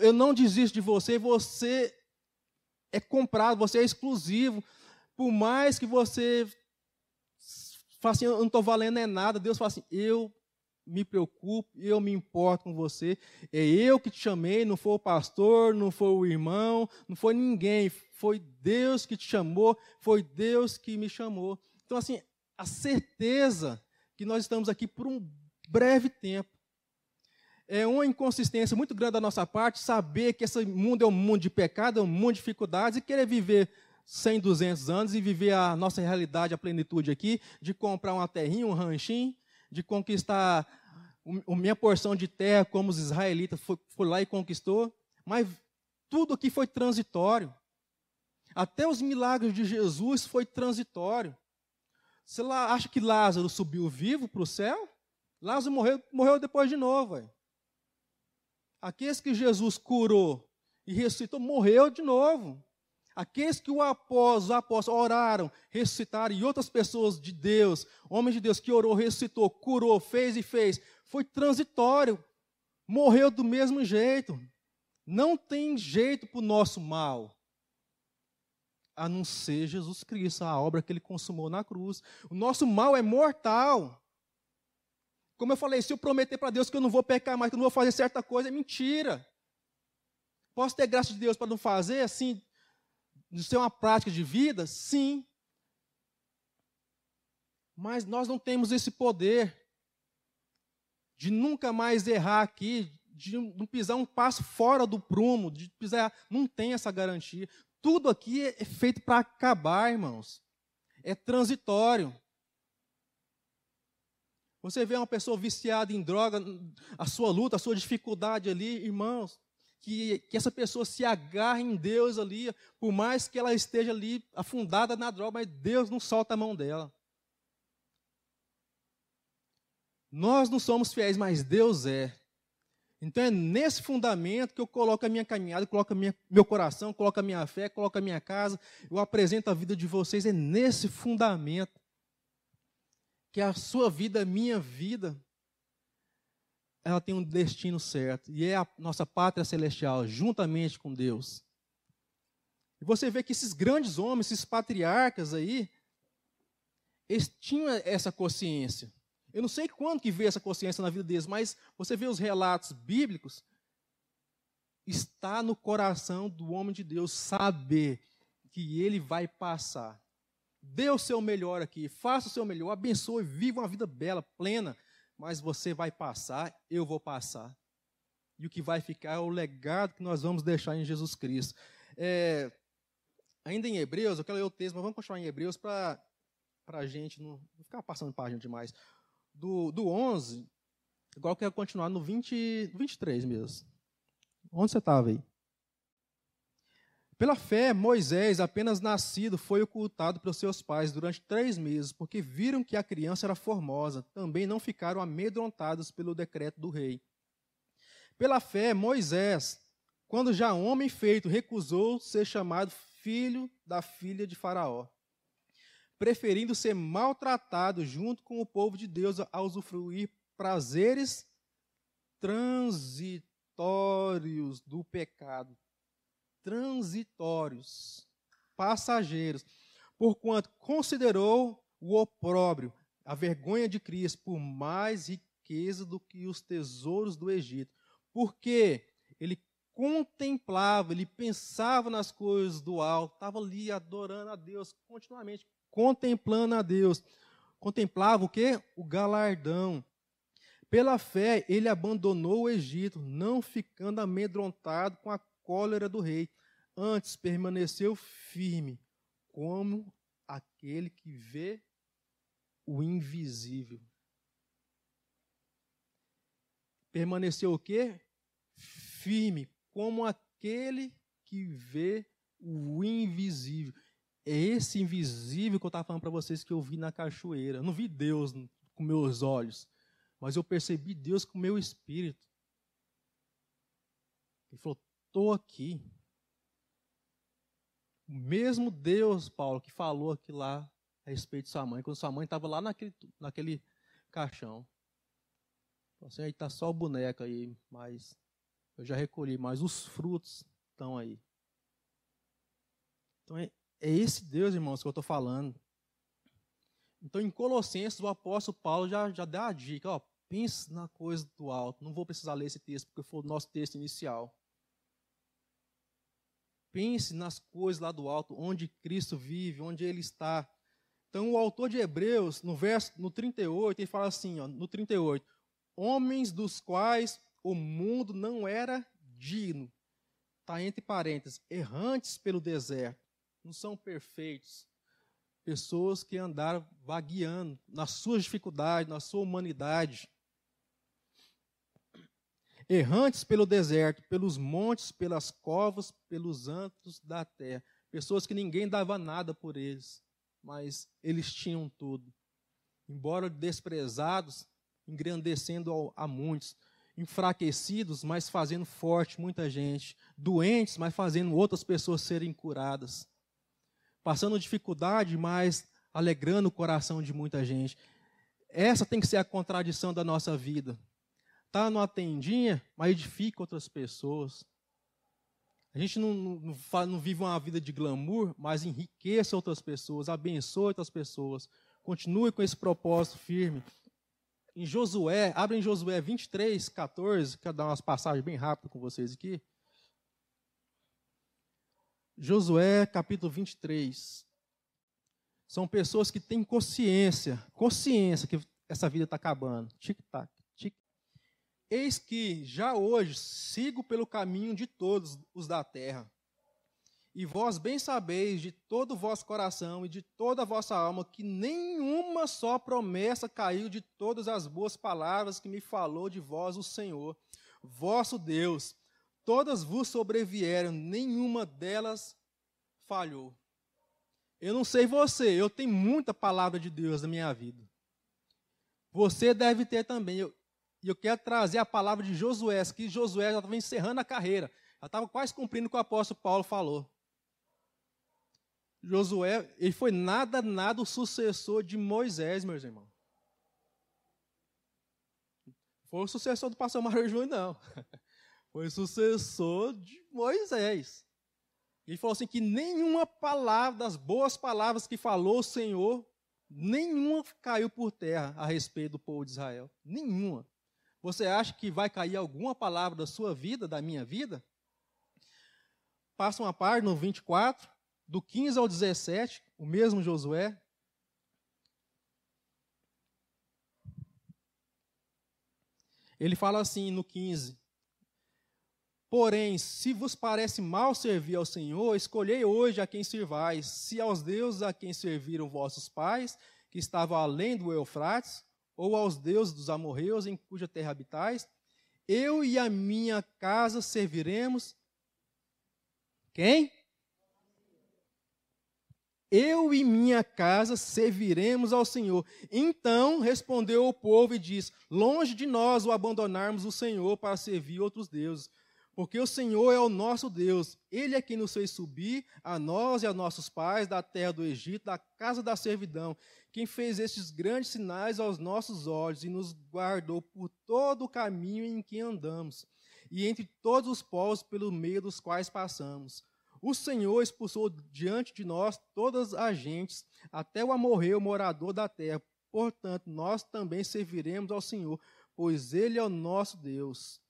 Eu não desisto de você, você é comprado, você é exclusivo. Por mais que você fale assim, eu não estou valendo é nada, Deus fala assim: Eu me preocupo, eu me importo com você. É eu que te chamei, não foi o pastor, não foi o irmão, não foi ninguém. Foi Deus que te chamou, foi Deus que me chamou. Então, assim, a certeza que nós estamos aqui por um breve tempo. É uma inconsistência muito grande da nossa parte saber que esse mundo é um mundo de pecado, é um mundo de dificuldades e querer viver 100, 200 anos e viver a nossa realidade, a plenitude aqui, de comprar uma terrinha, um ranchinho, de conquistar a minha porção de terra, como os israelitas foi lá e conquistou. Mas tudo aqui foi transitório. Até os milagres de Jesus foi transitório. Você lá acha que Lázaro subiu vivo para o céu? Lázaro morreu, morreu depois de novo. Véio. Aqueles que Jesus curou e ressuscitou, morreu de novo. Aqueles que o após, os apóstolos oraram, ressuscitaram, e outras pessoas de Deus, homens de Deus que orou, ressuscitou, curou, fez e fez, foi transitório. Morreu do mesmo jeito. Não tem jeito para o nosso mal a não ser Jesus Cristo, a obra que ele consumou na cruz. O nosso mal é mortal. Como eu falei, se eu prometer para Deus que eu não vou pecar mais, que eu não vou fazer certa coisa, é mentira. Posso ter graça de Deus para não fazer, assim, de ser uma prática de vida? Sim. Mas nós não temos esse poder de nunca mais errar aqui, de não pisar um passo fora do prumo, de pisar, não tem essa garantia. Tudo aqui é feito para acabar, irmãos. É transitório. Você vê uma pessoa viciada em droga, a sua luta, a sua dificuldade ali, irmãos, que, que essa pessoa se agarre em Deus ali, por mais que ela esteja ali afundada na droga, mas Deus não solta a mão dela. Nós não somos fiéis, mas Deus é. Então é nesse fundamento que eu coloco a minha caminhada, coloco minha, meu coração, coloco a minha fé, coloco a minha casa, eu apresento a vida de vocês. É nesse fundamento que a sua vida, a minha vida, ela tem um destino certo. E é a nossa pátria celestial, juntamente com Deus. E você vê que esses grandes homens, esses patriarcas aí, eles tinham essa consciência. Eu não sei quando que veio essa consciência na vida deles, mas você vê os relatos bíblicos, está no coração do homem de Deus saber que ele vai passar. Dê o seu melhor aqui, faça o seu melhor, abençoe, viva uma vida bela, plena, mas você vai passar, eu vou passar. E o que vai ficar é o legado que nós vamos deixar em Jesus Cristo. É, ainda em Hebreus, eu quero ler o texto, mas vamos continuar em Hebreus para a gente não, não ficar passando página demais do, do 11, agora eu quero continuar no 20, 23 mesmo. Onde você estava aí? Pela fé, Moisés, apenas nascido, foi ocultado pelos seus pais durante três meses, porque viram que a criança era formosa. Também não ficaram amedrontados pelo decreto do rei. Pela fé, Moisés, quando já homem feito, recusou ser chamado filho da filha de Faraó preferindo ser maltratado junto com o povo de Deus a usufruir prazeres transitórios do pecado. Transitórios, passageiros. Porquanto considerou o opróbrio, a vergonha de Cristo, por mais riqueza do que os tesouros do Egito. Porque ele contemplava, ele pensava nas coisas do alto, estava ali adorando a Deus continuamente, contemplando a Deus. Contemplava o quê? O galardão. Pela fé, ele abandonou o Egito, não ficando amedrontado com a cólera do rei. Antes permaneceu firme, como aquele que vê o invisível. Permaneceu o quê? Firme, como aquele que vê o invisível. É esse invisível que eu estava falando para vocês que eu vi na cachoeira. Eu não vi Deus com meus olhos, mas eu percebi Deus com meu espírito. Ele falou: estou aqui. O mesmo Deus, Paulo, que falou aqui lá a respeito de sua mãe, quando sua mãe estava lá naquele, naquele caixão. Assim, aí está só o boneco aí, mas eu já recolhi, mas os frutos estão aí. Então é, é esse Deus, irmãos, que eu estou falando. Então, em Colossenses, o apóstolo Paulo já, já dá a dica: ó, pense na coisa do alto. Não vou precisar ler esse texto, porque foi o nosso texto inicial. Pense nas coisas lá do alto, onde Cristo vive, onde Ele está. Então, o autor de Hebreus, no verso no 38, ele fala assim, ó, no 38, homens dos quais o mundo não era digno, está entre parênteses, errantes pelo deserto, não são perfeitos. Pessoas que andaram vagueando nas suas dificuldades, na sua humanidade. Errantes pelo deserto, pelos montes, pelas covas, pelos antros da terra. Pessoas que ninguém dava nada por eles, mas eles tinham tudo. Embora desprezados, engrandecendo a muitos, enfraquecidos, mas fazendo forte muita gente, doentes, mas fazendo outras pessoas serem curadas, passando dificuldade, mas alegrando o coração de muita gente. Essa tem que ser a contradição da nossa vida. Está numa tendinha, mas edifica outras pessoas. A gente não, não, não, vive uma vida de glamour, mas enriqueça outras pessoas, abençoe outras pessoas. Continue com esse propósito firme. Em Josué, abre em Josué 23, 14, quero dar umas passagens bem rápidas com vocês aqui. Josué, capítulo 23. São pessoas que têm consciência, consciência que essa vida está acabando. Tic-tac, tic. Eis que já hoje sigo pelo caminho de todos os da terra. E vós bem sabeis de todo o vosso coração e de toda a vossa alma que nenhuma só promessa caiu de todas as boas palavras que me falou de vós o Senhor, vosso Deus. Todas vos sobrevieram, nenhuma delas falhou. Eu não sei você, eu tenho muita palavra de Deus na minha vida. Você deve ter também. Eu, eu quero trazer a palavra de Josué, que Josué já estava encerrando a carreira. Já estava quase cumprindo o que o apóstolo Paulo falou. Josué, ele foi nada, nada o sucessor de Moisés, meus irmãos. Foi o sucessor do pastor Mário Júnior, não. Foi o sucessor de Moisés. Ele falou assim que nenhuma palavra, das boas palavras que falou o Senhor, nenhuma caiu por terra a respeito do povo de Israel. Nenhuma. Você acha que vai cair alguma palavra da sua vida, da minha vida? Passa uma parte no 24 do 15 ao 17, o mesmo Josué. Ele fala assim no 15: Porém, se vos parece mal servir ao Senhor, escolhei hoje a quem servais, se aos deuses a quem serviram vossos pais, que estavam além do Eufrates, ou aos deuses dos amorreus em cuja terra habitais, eu e a minha casa serviremos. Quem? eu e minha casa serviremos ao Senhor. Então respondeu o povo e disse: Longe de nós o abandonarmos o Senhor para servir outros deuses, porque o Senhor é o nosso Deus. Ele é quem nos fez subir, a nós e a nossos pais, da terra do Egito, da casa da servidão, quem fez estes grandes sinais aos nossos olhos e nos guardou por todo o caminho em que andamos, e entre todos os povos pelo meio dos quais passamos. O Senhor expulsou diante de nós todas as gentes, até o amorreu, morador da terra. Portanto, nós também serviremos ao Senhor, pois Ele é o nosso Deus.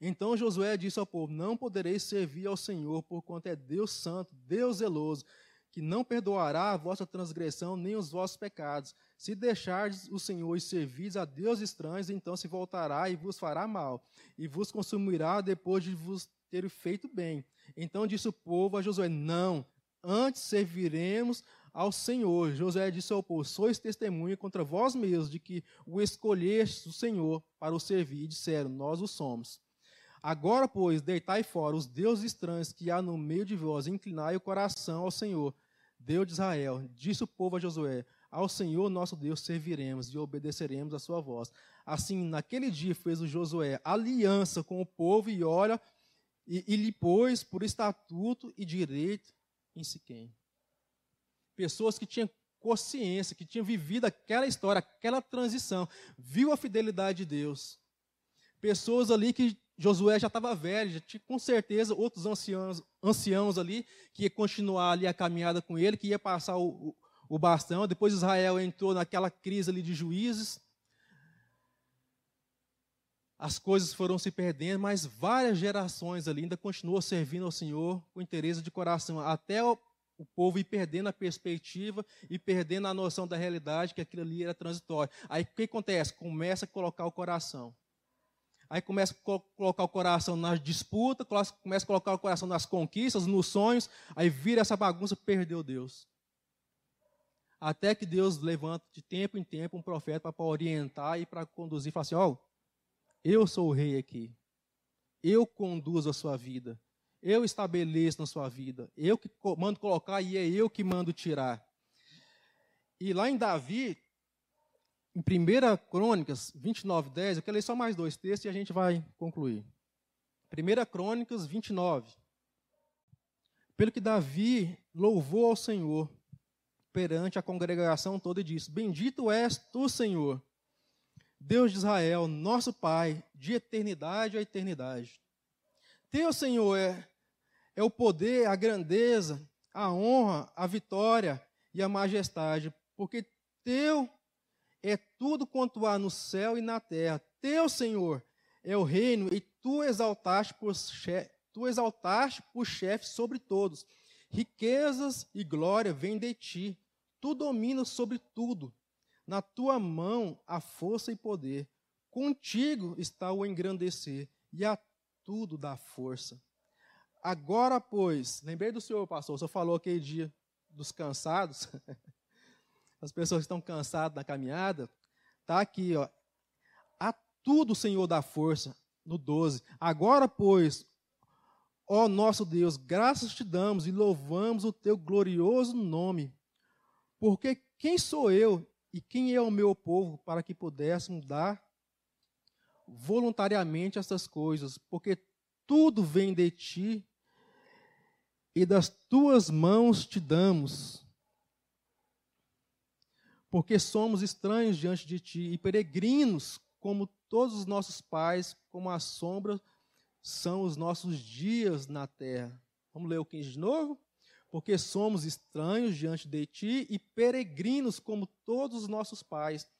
Então Josué disse ao povo: Não podereis servir ao Senhor, porquanto é Deus santo, Deus zeloso, que não perdoará a vossa transgressão nem os vossos pecados. Se deixardes o Senhor e servis a Deus estranhos, então se voltará e vos fará mal, e vos consumirá depois de vos ter feito bem. Então disse o povo a Josué: Não, antes serviremos ao Senhor. Josué disse ao povo: Sois testemunha contra vós mesmos de que o escolheste o Senhor para o servir. E disseram: Nós o somos. Agora, pois, deitai fora os deuses estranhos que há no meio de vós, inclinai o coração ao Senhor, Deus de Israel. Disse o povo a Josué: Ao Senhor nosso Deus serviremos e obedeceremos a sua voz. Assim, naquele dia fez o Josué aliança com o povo e olha e, e lhe pôs por estatuto e direito em Siquém. Pessoas que tinham consciência, que tinham vivido aquela história, aquela transição, viu a fidelidade de Deus. Pessoas ali que Josué já estava velho, já tinha com certeza outros anciãos, anciãos ali que ia continuar ali a caminhada com ele, que ia passar o, o, o bastão. Depois Israel entrou naquela crise ali de juízes as coisas foram se perdendo, mas várias gerações ali ainda continuou servindo ao Senhor com interesse de coração, até o, o povo ir perdendo a perspectiva e perdendo a noção da realidade, que aquilo ali era transitório. Aí o que acontece? Começa a colocar o coração. Aí começa a colocar o coração nas disputas, começa a colocar o coração nas conquistas, nos sonhos, aí vira essa bagunça, perdeu Deus. Até que Deus levanta de tempo em tempo um profeta para orientar e para conduzir, fala assim, ó, oh, eu sou o rei aqui. Eu conduzo a sua vida. Eu estabeleço na sua vida. Eu que mando colocar e é eu que mando tirar. E lá em Davi, em 1 Crônicas 29, 10, eu quero ler só mais dois textos e a gente vai concluir. 1 Crônicas 29. Pelo que Davi louvou ao Senhor perante a congregação toda e disse: Bendito és tu, Senhor, Deus de Israel, nosso Pai, de eternidade a eternidade. Teu, Senhor, é, é o poder, a grandeza, a honra, a vitória e a majestade, porque teu é tudo quanto há no céu e na terra. Teu, Senhor, é o reino e tu exaltaste por chefe, tu exaltaste por chefe sobre todos. Riquezas e glória vêm de ti. Tu dominas sobre tudo. Na tua mão há força e poder. Contigo está o engrandecer e a tudo dá força. Agora, pois, lembrei do senhor, pastor, o senhor falou aquele dia dos cansados, as pessoas que estão cansadas na caminhada, está aqui, ó. A tudo o Senhor dá força, no 12. Agora, pois, ó nosso Deus, graças te damos e louvamos o teu glorioso nome, porque quem sou eu e quem é o meu povo para que pudéssemos dar voluntariamente essas coisas, porque tudo vem de ti e das tuas mãos te damos. Porque somos estranhos diante de ti e peregrinos, como todos os nossos pais, como a sombra são os nossos dias na terra. Vamos ler o 15 de novo? Porque somos estranhos diante de ti e peregrinos, como todos os nossos pais.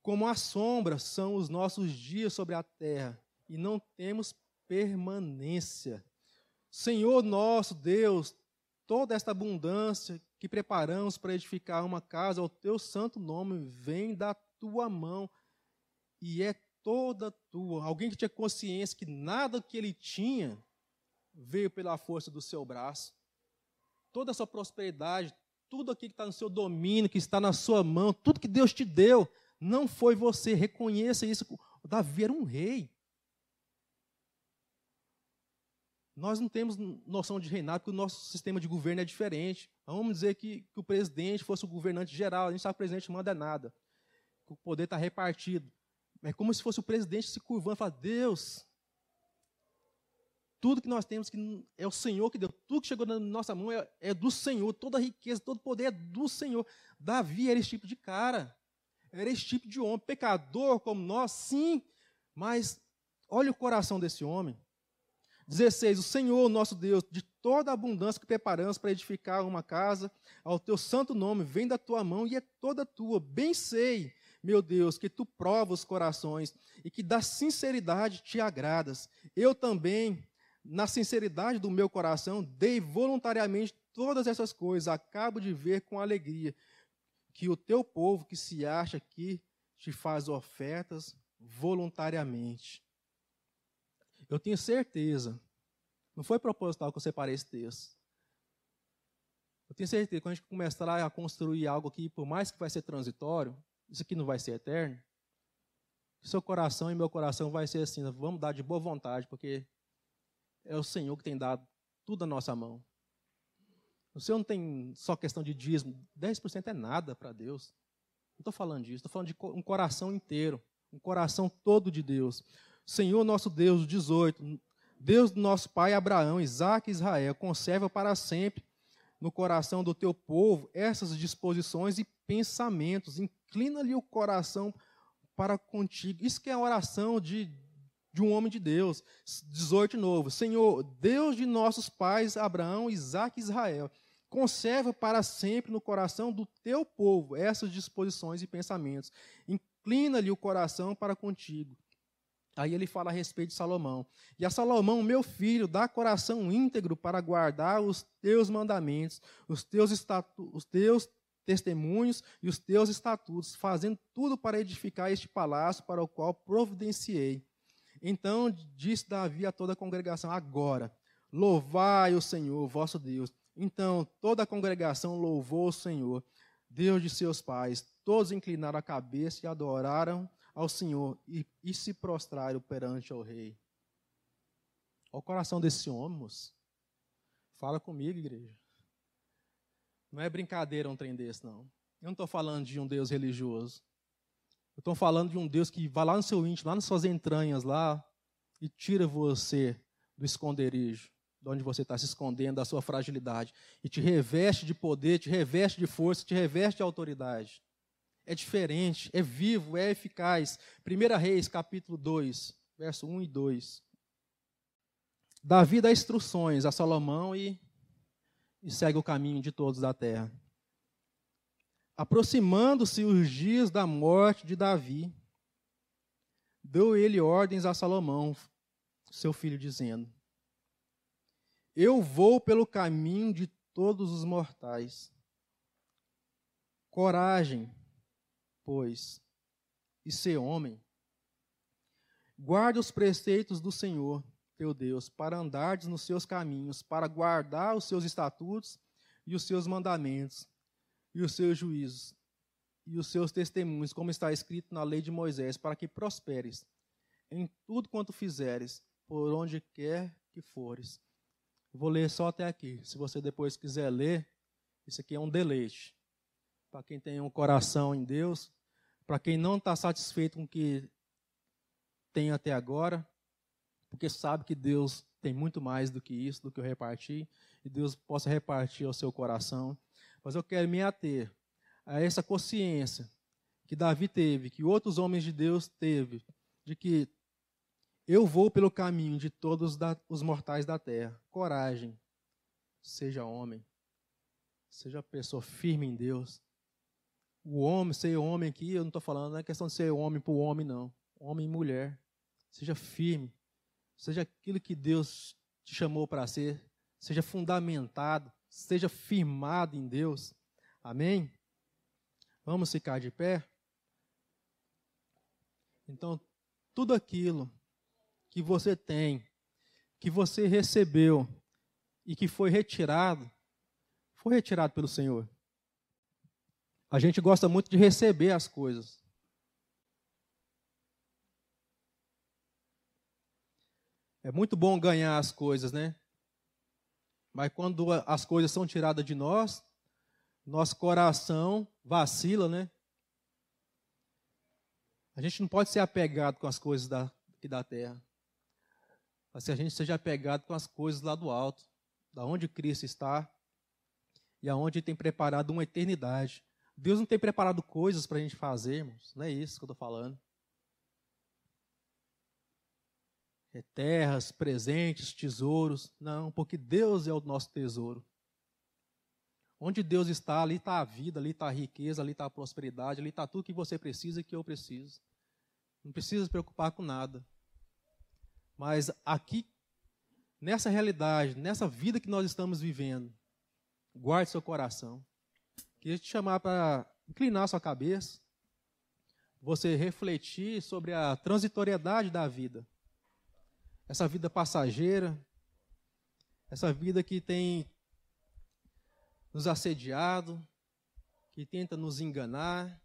Como a sombra são os nossos dias sobre a terra, e não temos permanência. Senhor nosso Deus, toda esta abundância que preparamos para edificar uma casa ao teu santo nome vem da tua mão e é toda tua. Alguém que tinha consciência que nada que ele tinha veio pela força do seu braço. Toda a sua prosperidade, tudo aqui que está no seu domínio, que está na sua mão, tudo que Deus te deu, não foi você. Reconheça isso. Davi era um rei. Nós não temos noção de reinado, porque o nosso sistema de governo é diferente. Vamos dizer que, que o presidente fosse o governante geral, a gente sabe que o presidente não manda nada. O poder está repartido. É como se fosse o presidente se curvando e falando, Deus, tudo que nós temos que é o Senhor que deu, tudo que chegou na nossa mão é, é do Senhor, toda a riqueza, todo o poder é do Senhor. Davi era esse tipo de cara, era esse tipo de homem, pecador como nós, sim, mas olha o coração desse homem. 16. O Senhor, nosso Deus, de toda a abundância que preparamos para edificar uma casa, ao teu santo nome, vem da tua mão e é toda tua. Bem sei, meu Deus, que tu provas os corações e que da sinceridade te agradas. Eu também, na sinceridade do meu coração, dei voluntariamente todas essas coisas. Acabo de ver com alegria que o teu povo que se acha aqui te faz ofertas voluntariamente. Eu tenho certeza, não foi proposital que eu separei esse texto. Eu tenho certeza que quando a gente começar a construir algo aqui, por mais que vai ser transitório, isso aqui não vai ser eterno, seu coração e meu coração vai ser assim, vamos dar de boa vontade, porque é o Senhor que tem dado tudo à nossa mão. O Senhor não tem só questão de dízimo, 10% é nada para Deus. Não estou falando disso, estou falando de um coração inteiro, um coração todo de Deus. Senhor nosso Deus, 18, Deus do nosso pai Abraão, Isaac e Israel, conserva para sempre no coração do teu povo essas disposições e pensamentos. Inclina-lhe o coração para contigo. Isso que é a oração de, de um homem de Deus. 18 de novo. Senhor, Deus de nossos pais Abraão, Isaac e Israel, conserva para sempre no coração do teu povo essas disposições e pensamentos. Inclina-lhe o coração para contigo Aí ele fala a respeito de Salomão. E a Salomão, meu filho, dá coração íntegro para guardar os teus mandamentos, os teus, estatu os teus testemunhos e os teus estatutos, fazendo tudo para edificar este palácio para o qual providenciei. Então disse Davi a toda a congregação: Agora, louvai o Senhor, vosso Deus. Então toda a congregação louvou o Senhor, Deus de seus pais. Todos inclinaram a cabeça e adoraram ao Senhor e, e se prostraram perante o rei. Olha o coração desse homem, moço. Fala comigo, igreja. Não é brincadeira um trem desse, não. Eu não estou falando de um Deus religioso. Estou falando de um Deus que vai lá no seu íntimo, lá nas suas entranhas, lá, e tira você do esconderijo, de onde você está se escondendo, da sua fragilidade, e te reveste de poder, te reveste de força, te reveste de autoridade. É diferente, é vivo, é eficaz. 1 Reis, capítulo 2, verso 1 e 2. Davi dá instruções a Salomão e, e segue o caminho de todos da terra. Aproximando-se os dias da morte de Davi, deu ele ordens a Salomão, seu filho, dizendo: Eu vou pelo caminho de todos os mortais. Coragem, pois, e ser homem. Guarde os preceitos do Senhor, teu Deus, para andardes nos seus caminhos, para guardar os seus estatutos e os seus mandamentos e os seus juízos e os seus testemunhos, como está escrito na lei de Moisés, para que prosperes em tudo quanto fizeres, por onde quer que fores. Vou ler só até aqui. Se você depois quiser ler, isso aqui é um deleite. Para quem tem um coração em Deus, para quem não está satisfeito com o que tem até agora, porque sabe que Deus tem muito mais do que isso, do que eu reparti, e Deus possa repartir ao seu coração. Mas eu quero me ater a essa consciência que Davi teve, que outros homens de Deus teve, de que eu vou pelo caminho de todos os mortais da terra. Coragem. Seja homem. Seja pessoa firme em Deus. O homem, ser homem aqui, eu não estou falando, não é questão de ser homem para o homem, não. Homem e mulher. Seja firme. Seja aquilo que Deus te chamou para ser. Seja fundamentado esteja firmado em Deus. Amém? Vamos ficar de pé? Então, tudo aquilo que você tem, que você recebeu e que foi retirado, foi retirado pelo Senhor. A gente gosta muito de receber as coisas. É muito bom ganhar as coisas, né? Mas quando as coisas são tiradas de nós, nosso coração vacila, né? A gente não pode ser apegado com as coisas da, aqui da terra. Mas se a gente seja apegado com as coisas lá do alto, da onde Cristo está e aonde Ele tem preparado uma eternidade. Deus não tem preparado coisas para a gente fazermos, não é isso que eu estou falando. é, terras, presentes, tesouros. Não, porque Deus é o nosso tesouro. Onde Deus está, ali está a vida, ali está a riqueza, ali está a prosperidade, ali está tudo que você precisa e que eu preciso. Não precisa se preocupar com nada. Mas aqui, nessa realidade, nessa vida que nós estamos vivendo, guarde seu coração. Queria te chamar para inclinar sua cabeça, você refletir sobre a transitoriedade da vida essa vida passageira, essa vida que tem nos assediado, que tenta nos enganar,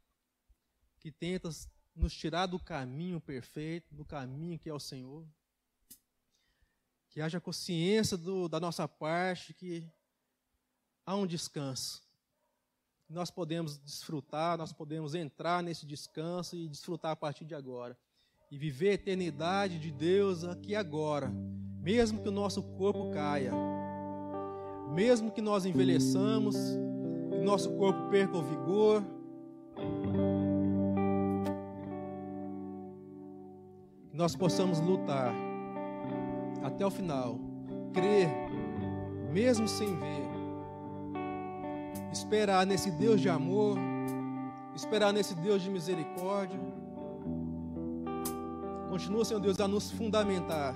que tenta nos tirar do caminho perfeito, do caminho que é o Senhor. Que haja consciência do, da nossa parte que há um descanso. Nós podemos desfrutar, nós podemos entrar nesse descanso e desfrutar a partir de agora. E viver a eternidade de Deus aqui agora, mesmo que o nosso corpo caia, mesmo que nós envelheçamos, que nosso corpo perca o vigor, que nós possamos lutar até o final, crer, mesmo sem ver, esperar nesse Deus de amor, esperar nesse Deus de misericórdia Continua, Senhor Deus, a nos fundamentar.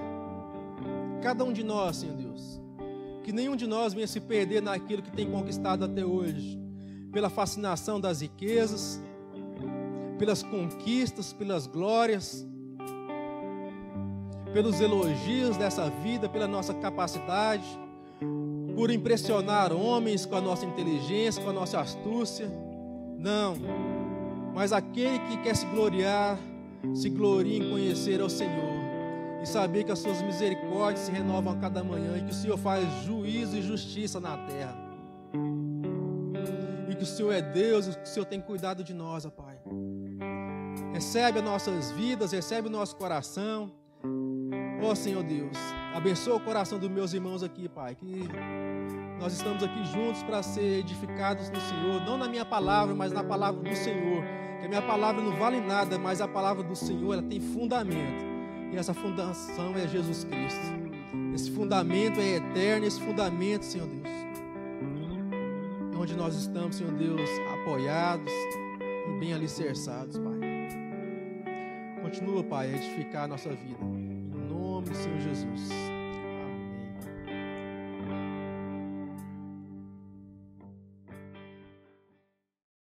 Cada um de nós, Senhor Deus. Que nenhum de nós venha se perder naquilo que tem conquistado até hoje. Pela fascinação das riquezas, pelas conquistas, pelas glórias, pelos elogios dessa vida, pela nossa capacidade, por impressionar homens com a nossa inteligência, com a nossa astúcia. Não, mas aquele que quer se gloriar se glorie em conhecer ao Senhor e saber que as suas misericórdias se renovam a cada manhã e que o Senhor faz juízo e justiça na terra. E que o Senhor é Deus e que o Senhor tem cuidado de nós, ó Pai. Recebe as nossas vidas, recebe o nosso coração. Ó Senhor Deus, abençoa o coração dos meus irmãos aqui, Pai, que nós estamos aqui juntos para ser edificados no Senhor, não na minha palavra, mas na palavra do Senhor. Que a minha palavra não vale nada, mas a palavra do Senhor, ela tem fundamento. E essa fundação é Jesus Cristo. Esse fundamento é eterno, esse fundamento, Senhor Deus, é onde nós estamos, Senhor Deus, apoiados e bem alicerçados, Pai. Continua, Pai, a edificar a nossa vida. Nome do Senhor Jesus.